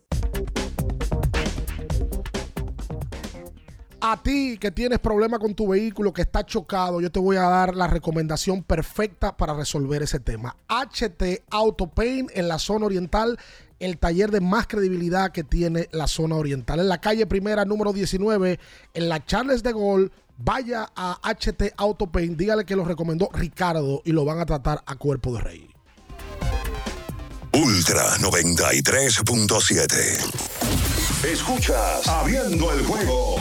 A ti que tienes problema con tu vehículo, que está chocado, yo te voy a dar la recomendación perfecta para resolver ese tema. HT Auto Paint en la zona oriental, el taller de más credibilidad que tiene la zona oriental. En la calle primera, número 19, en la Charles de Gaulle, vaya a HT Auto Paint, dígale que lo recomendó Ricardo y lo van a tratar a cuerpo de rey. Ultra 93.7. Escuchas Abriendo el juego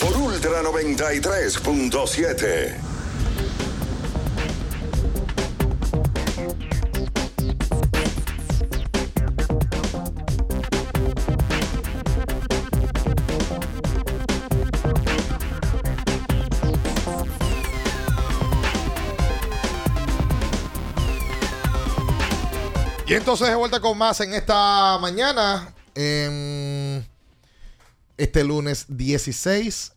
por Ultra 93.7. Y entonces de vuelta con más en esta mañana. en este lunes 16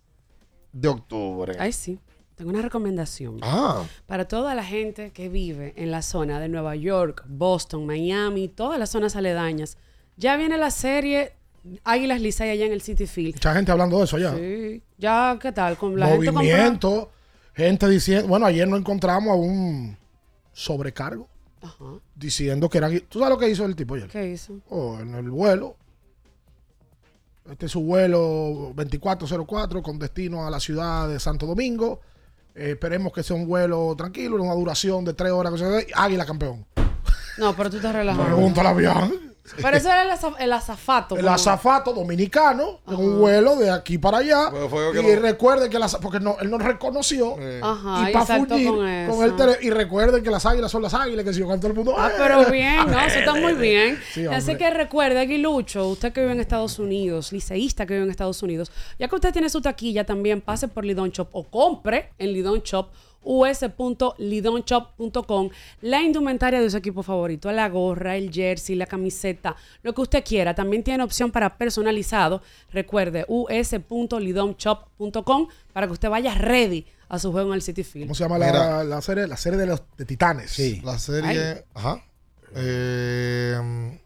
de octubre. Ay, sí. Tengo una recomendación. Ah. Para toda la gente que vive en la zona de Nueva York, Boston, Miami, todas las zonas aledañas. Ya viene la serie Águilas Licey allá en el City Field. Mucha gente hablando de eso ya. Sí. Ya, ¿qué tal? Con la gente Movimiento, gente diciendo, bueno, ayer no encontramos a un sobrecargo diciendo que era... ¿Tú sabes lo que hizo el tipo ayer? ¿Qué hizo? Oh, en el vuelo. Este es su vuelo 2404 con destino a la ciudad de Santo Domingo. Eh, esperemos que sea un vuelo tranquilo, una duración de tres horas. Águila campeón. No, pero tú estás relajando. Pregunta al avión. Pero ese era el, aza- el azafato. El azafato dominicano en un vuelo de aquí para allá. y no- recuerden que las porque no, él no reconoció Ajá, y para fugir con con, eso. el tele- y recuerden que las águilas son las águilas que si yo canto el mundo. Ah, ¡eh! pero bien, ¿no? Eso está muy *laughs* bien. Sí, Así que recuerde, Aguilucho, usted que vive en Estados Unidos, liceísta que vive en Estados Unidos, ya que usted tiene su taquilla, también pase por Lidon Shop o compre en Lidon Shop us.lidonshop.com la indumentaria de su equipo favorito, la gorra, el jersey, la camiseta, lo que usted quiera. También tiene opción para personalizado. Recuerde, us.lidonshop.com para que usted vaya ready a su juego en el City Field. ¿Cómo se llama la, la serie? La serie de los de Titanes. Sí. La serie, ajá. Eh,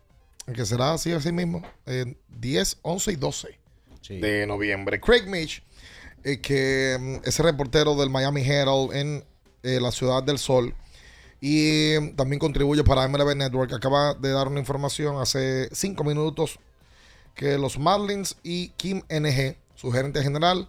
que será así, así mismo. eh, 10, 11 y 12 de noviembre. Craig Mitch, eh, que mm, es el reportero del Miami Herald en eh, la Ciudad del Sol. Y mm, también contribuye para MLB Network. Acaba de dar una información hace cinco minutos que los Marlins y Kim NG, su gerente general,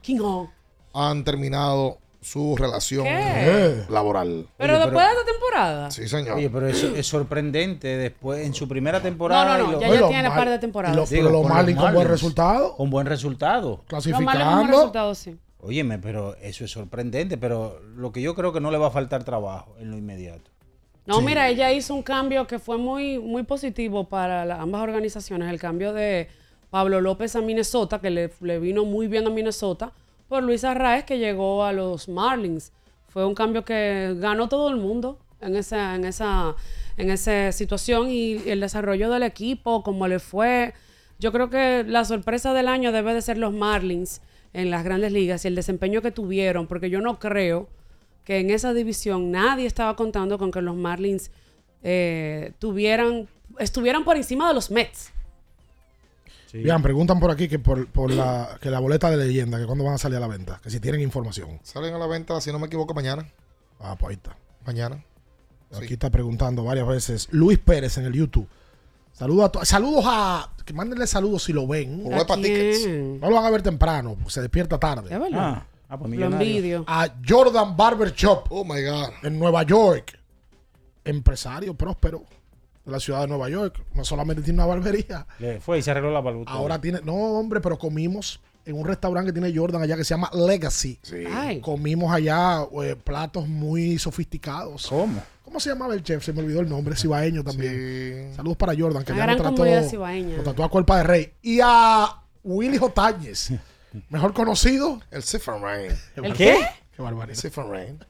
han terminado su relación ¿Qué? laboral. Pero después de esta temporada. Sí, señor. Oye, pero eso es sorprendente. Después, en su primera temporada. No, no, no, ya lo- ya tiene par de temporadas. y lo- pero los Marlins con buen resultado. Con buen resultado. Los Marlins con buen Clasificando. resultado, sí. Óyeme, pero eso es sorprendente. Pero lo que yo creo que no le va a faltar trabajo en lo inmediato. No, mira, ella hizo un cambio que fue muy, muy positivo para la- ambas organizaciones. El cambio de Pablo López a Minnesota, que le, le vino muy bien a Minnesota, por Luis Arraez, que llegó a los Marlins. Fue un cambio que ganó todo el mundo en esa, en esa, en esa situación y el desarrollo del equipo, cómo le fue. Yo creo que la sorpresa del año debe de ser los Marlins en las grandes ligas y el desempeño que tuvieron, porque yo no creo que en esa división nadie estaba contando con que los Marlins eh, tuvieran, estuvieran por encima de los Mets. Bien, preguntan por aquí que por, por la, que la boleta de leyenda, que cuándo van a salir a la venta, que si tienen información. Salen a la venta, si no me equivoco, mañana. Ah, pues ahí está. Mañana. Aquí está preguntando varias veces Luis Pérez en el YouTube. Saludos a to- saludos a que mándenle saludos si lo ven. ¿A Huepa quién? Tickets. No lo van a ver temprano, porque se despierta tarde. Es verdad. Ah, ah, pues Lo millonario. envidio. A Jordan Barber Shop. Oh my God. En Nueva York. Empresario próspero de la ciudad de Nueva York. No solamente tiene una barbería. Le fue y se arregló la barbuta. Ahora tiene. No, hombre, pero comimos en un restaurante que tiene Jordan allá que se llama Legacy. Ay. Comimos allá eh, platos muy sofisticados. ¿Cómo? ¿Cómo se llamaba el chef? Se me olvidó el nombre, cibaeño también. Saludos para Jordan, que Una ya gran lo trató, lo trató a cuerpa de rey. Y a Willy Jotañez, *laughs* mejor conocido. El Siffin Rain. ¿El qué? Qué barbaridad. Siffin Rain.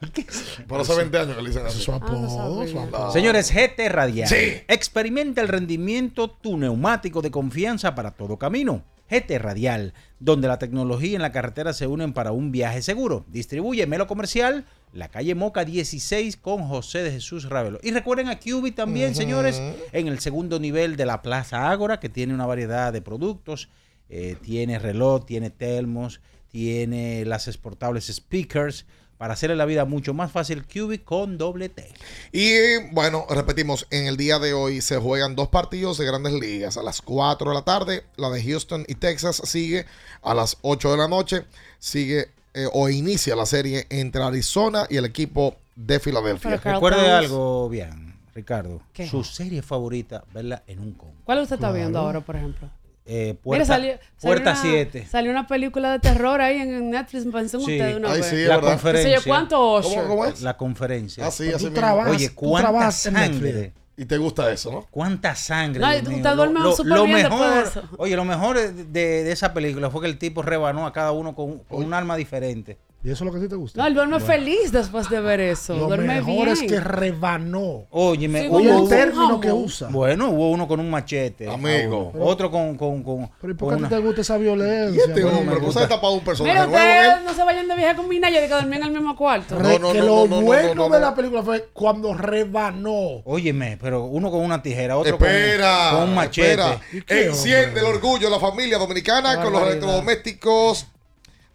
*laughs* Por hace 20 años que le dicen así. su apodo, su apodo. Señores, GT Radial. Sí. Experimenta el rendimiento tu neumático de confianza para todo camino. GT Radial, donde la tecnología y la carretera se unen para un viaje seguro. Distribuye Melo Comercial, la calle Moca 16 con José de Jesús Ravelo. Y recuerden a Cubi también, señores, en el segundo nivel de la Plaza Ágora, que tiene una variedad de productos. Eh, tiene reloj, tiene termos, tiene las exportables speakers para hacerle la vida mucho más fácil. Cubi con doble T. Y bueno, repetimos, en el día de hoy se juegan dos partidos de grandes ligas. A las 4 de la tarde, la de Houston y Texas sigue. A las 8 de la noche sigue eh, o inicia la serie entre Arizona y el equipo de Filadelfia. Recuerde Towns. algo bien, Ricardo. ¿Qué? Su serie favorita, verla en un con. ¿Cuál usted está Claro. viendo ahora, por ejemplo? Eh, puerta salió, salió puerta una- 7. Salió una película de terror ahí en Netflix. Pensé en Sí. ustedes una Ay, vez. sí, la verdad. conferencia. ¿Qué sé yo cuánto, ¿Cómo, cómo es? La conferencia. Así, Tú así trabajas- Oye, tú cuánta en sangre. Netflix. Y te gusta eso, ¿no? Cuánta sangre. No, Dios tú mío. te duermes Lo- lo de mejor, eso. Oye, lo mejor de, de esa película fue que el tipo rebanó a cada uno con, con un arma diferente. ¿Y eso es lo que a ti te gusta? No, él duerme feliz después de ver eso. Lo duerme mejor bien. es que rebanó. Óyeme, Sí, hubo, Oye, el término que usa. bueno, hubo uno con un machete. Amigo. Otro con, con, con, Pero ¿y por qué a ti una- te gusta esa Y violencia? este hombre, pues ha tapado un personaje nuevo. ustedes ¿eh? no se vayan de viaje con mi nadie de que dormían en el mismo cuarto. No, no, que no, lo no, no, no, bueno no, no, de no. la película fue cuando rebanó. Óyeme, pero uno con una tijera, otro con- Espera, con, un machete. espera. ¿Y qué, Enciende el orgullo de la familia dominicana con los barbaridad.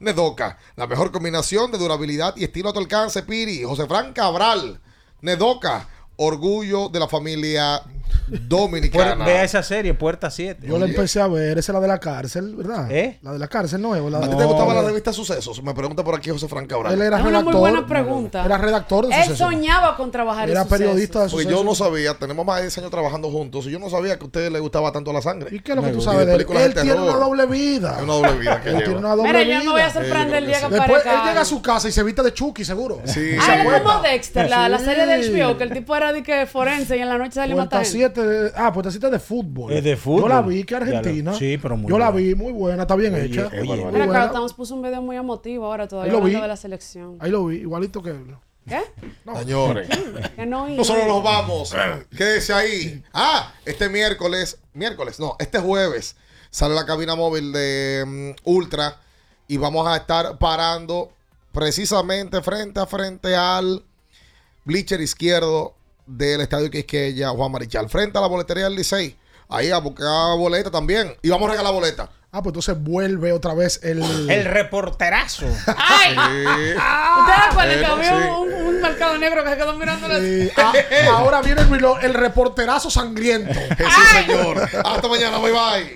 Electrodomésticos Nedoca. La mejor combinación de durabilidad y estilo a tu alcance, Piri. José Fran Cabral. Nedoca. Orgullo de la familia Dominicana. Vea esa serie, Puerta 7. Yo la empecé a ver, esa es la de la cárcel, ¿verdad? ¿Eh? La de la cárcel nueva. La ¿A de- ti te gustaba la revista Sucesos? Me pregunta por aquí José Frank Cabral. Él era Es una muy redactor. buena pregunta. Era redactor de Él sucesos. soñaba con trabajar en Era sucesos. periodista de Pues sucesos. yo no sabía, tenemos más de 10 años trabajando juntos y yo no sabía que a usted le gustaba tanto la sangre. ¿Y qué es lo que Me tú sabes de él? películas Él de tiene una doble vida. Es una doble vida que Él lleva. tiene una doble Mira, vida. yo me voy a sorprender el día que Después él llega a su casa y se viste de Chucky, seguro. Sí. Ah, era como Dexter, la, la serie del HBO, que el tipo era de que forense y en la noche salía Puerta matando. 7 de- ah, 7 de fútbol. Es de fútbol. Yo la vi, que lo- argentina. sí, pero muy Yo la vi, muy buena, está bien Oye, hecha. oye, Muy Mira, buena. Carlos Estamos puso un video muy emotivo ahora todavía Ahí lo vi. hablando de la selección. Ahí lo vi, igualito que él. ¿Qué? Señores. *laughs* Que no. Nosotros nos vamos. Quédese ahí. Ah, este miércoles, miércoles, no, este jueves sale la cabina móvil de mm, Ultra y vamos a estar parando precisamente frente a frente al bleacher izquierdo del Estadio Quisqueya, Juan Marichal, frente a la boletería del Licey. Ahí a buscar boleta también. Y vamos a regalar boleta. Ah, pues entonces vuelve otra vez el. El reporterazo. *laughs* ¡Ay! Sí. ¿Ustedes había sí. un, un- mercado negro que se quedó mirando la... Eh, *laughs* ah, ahora viene el, el reporterazo sangriento. Jesús, señor. Hasta mañana. Bye bye.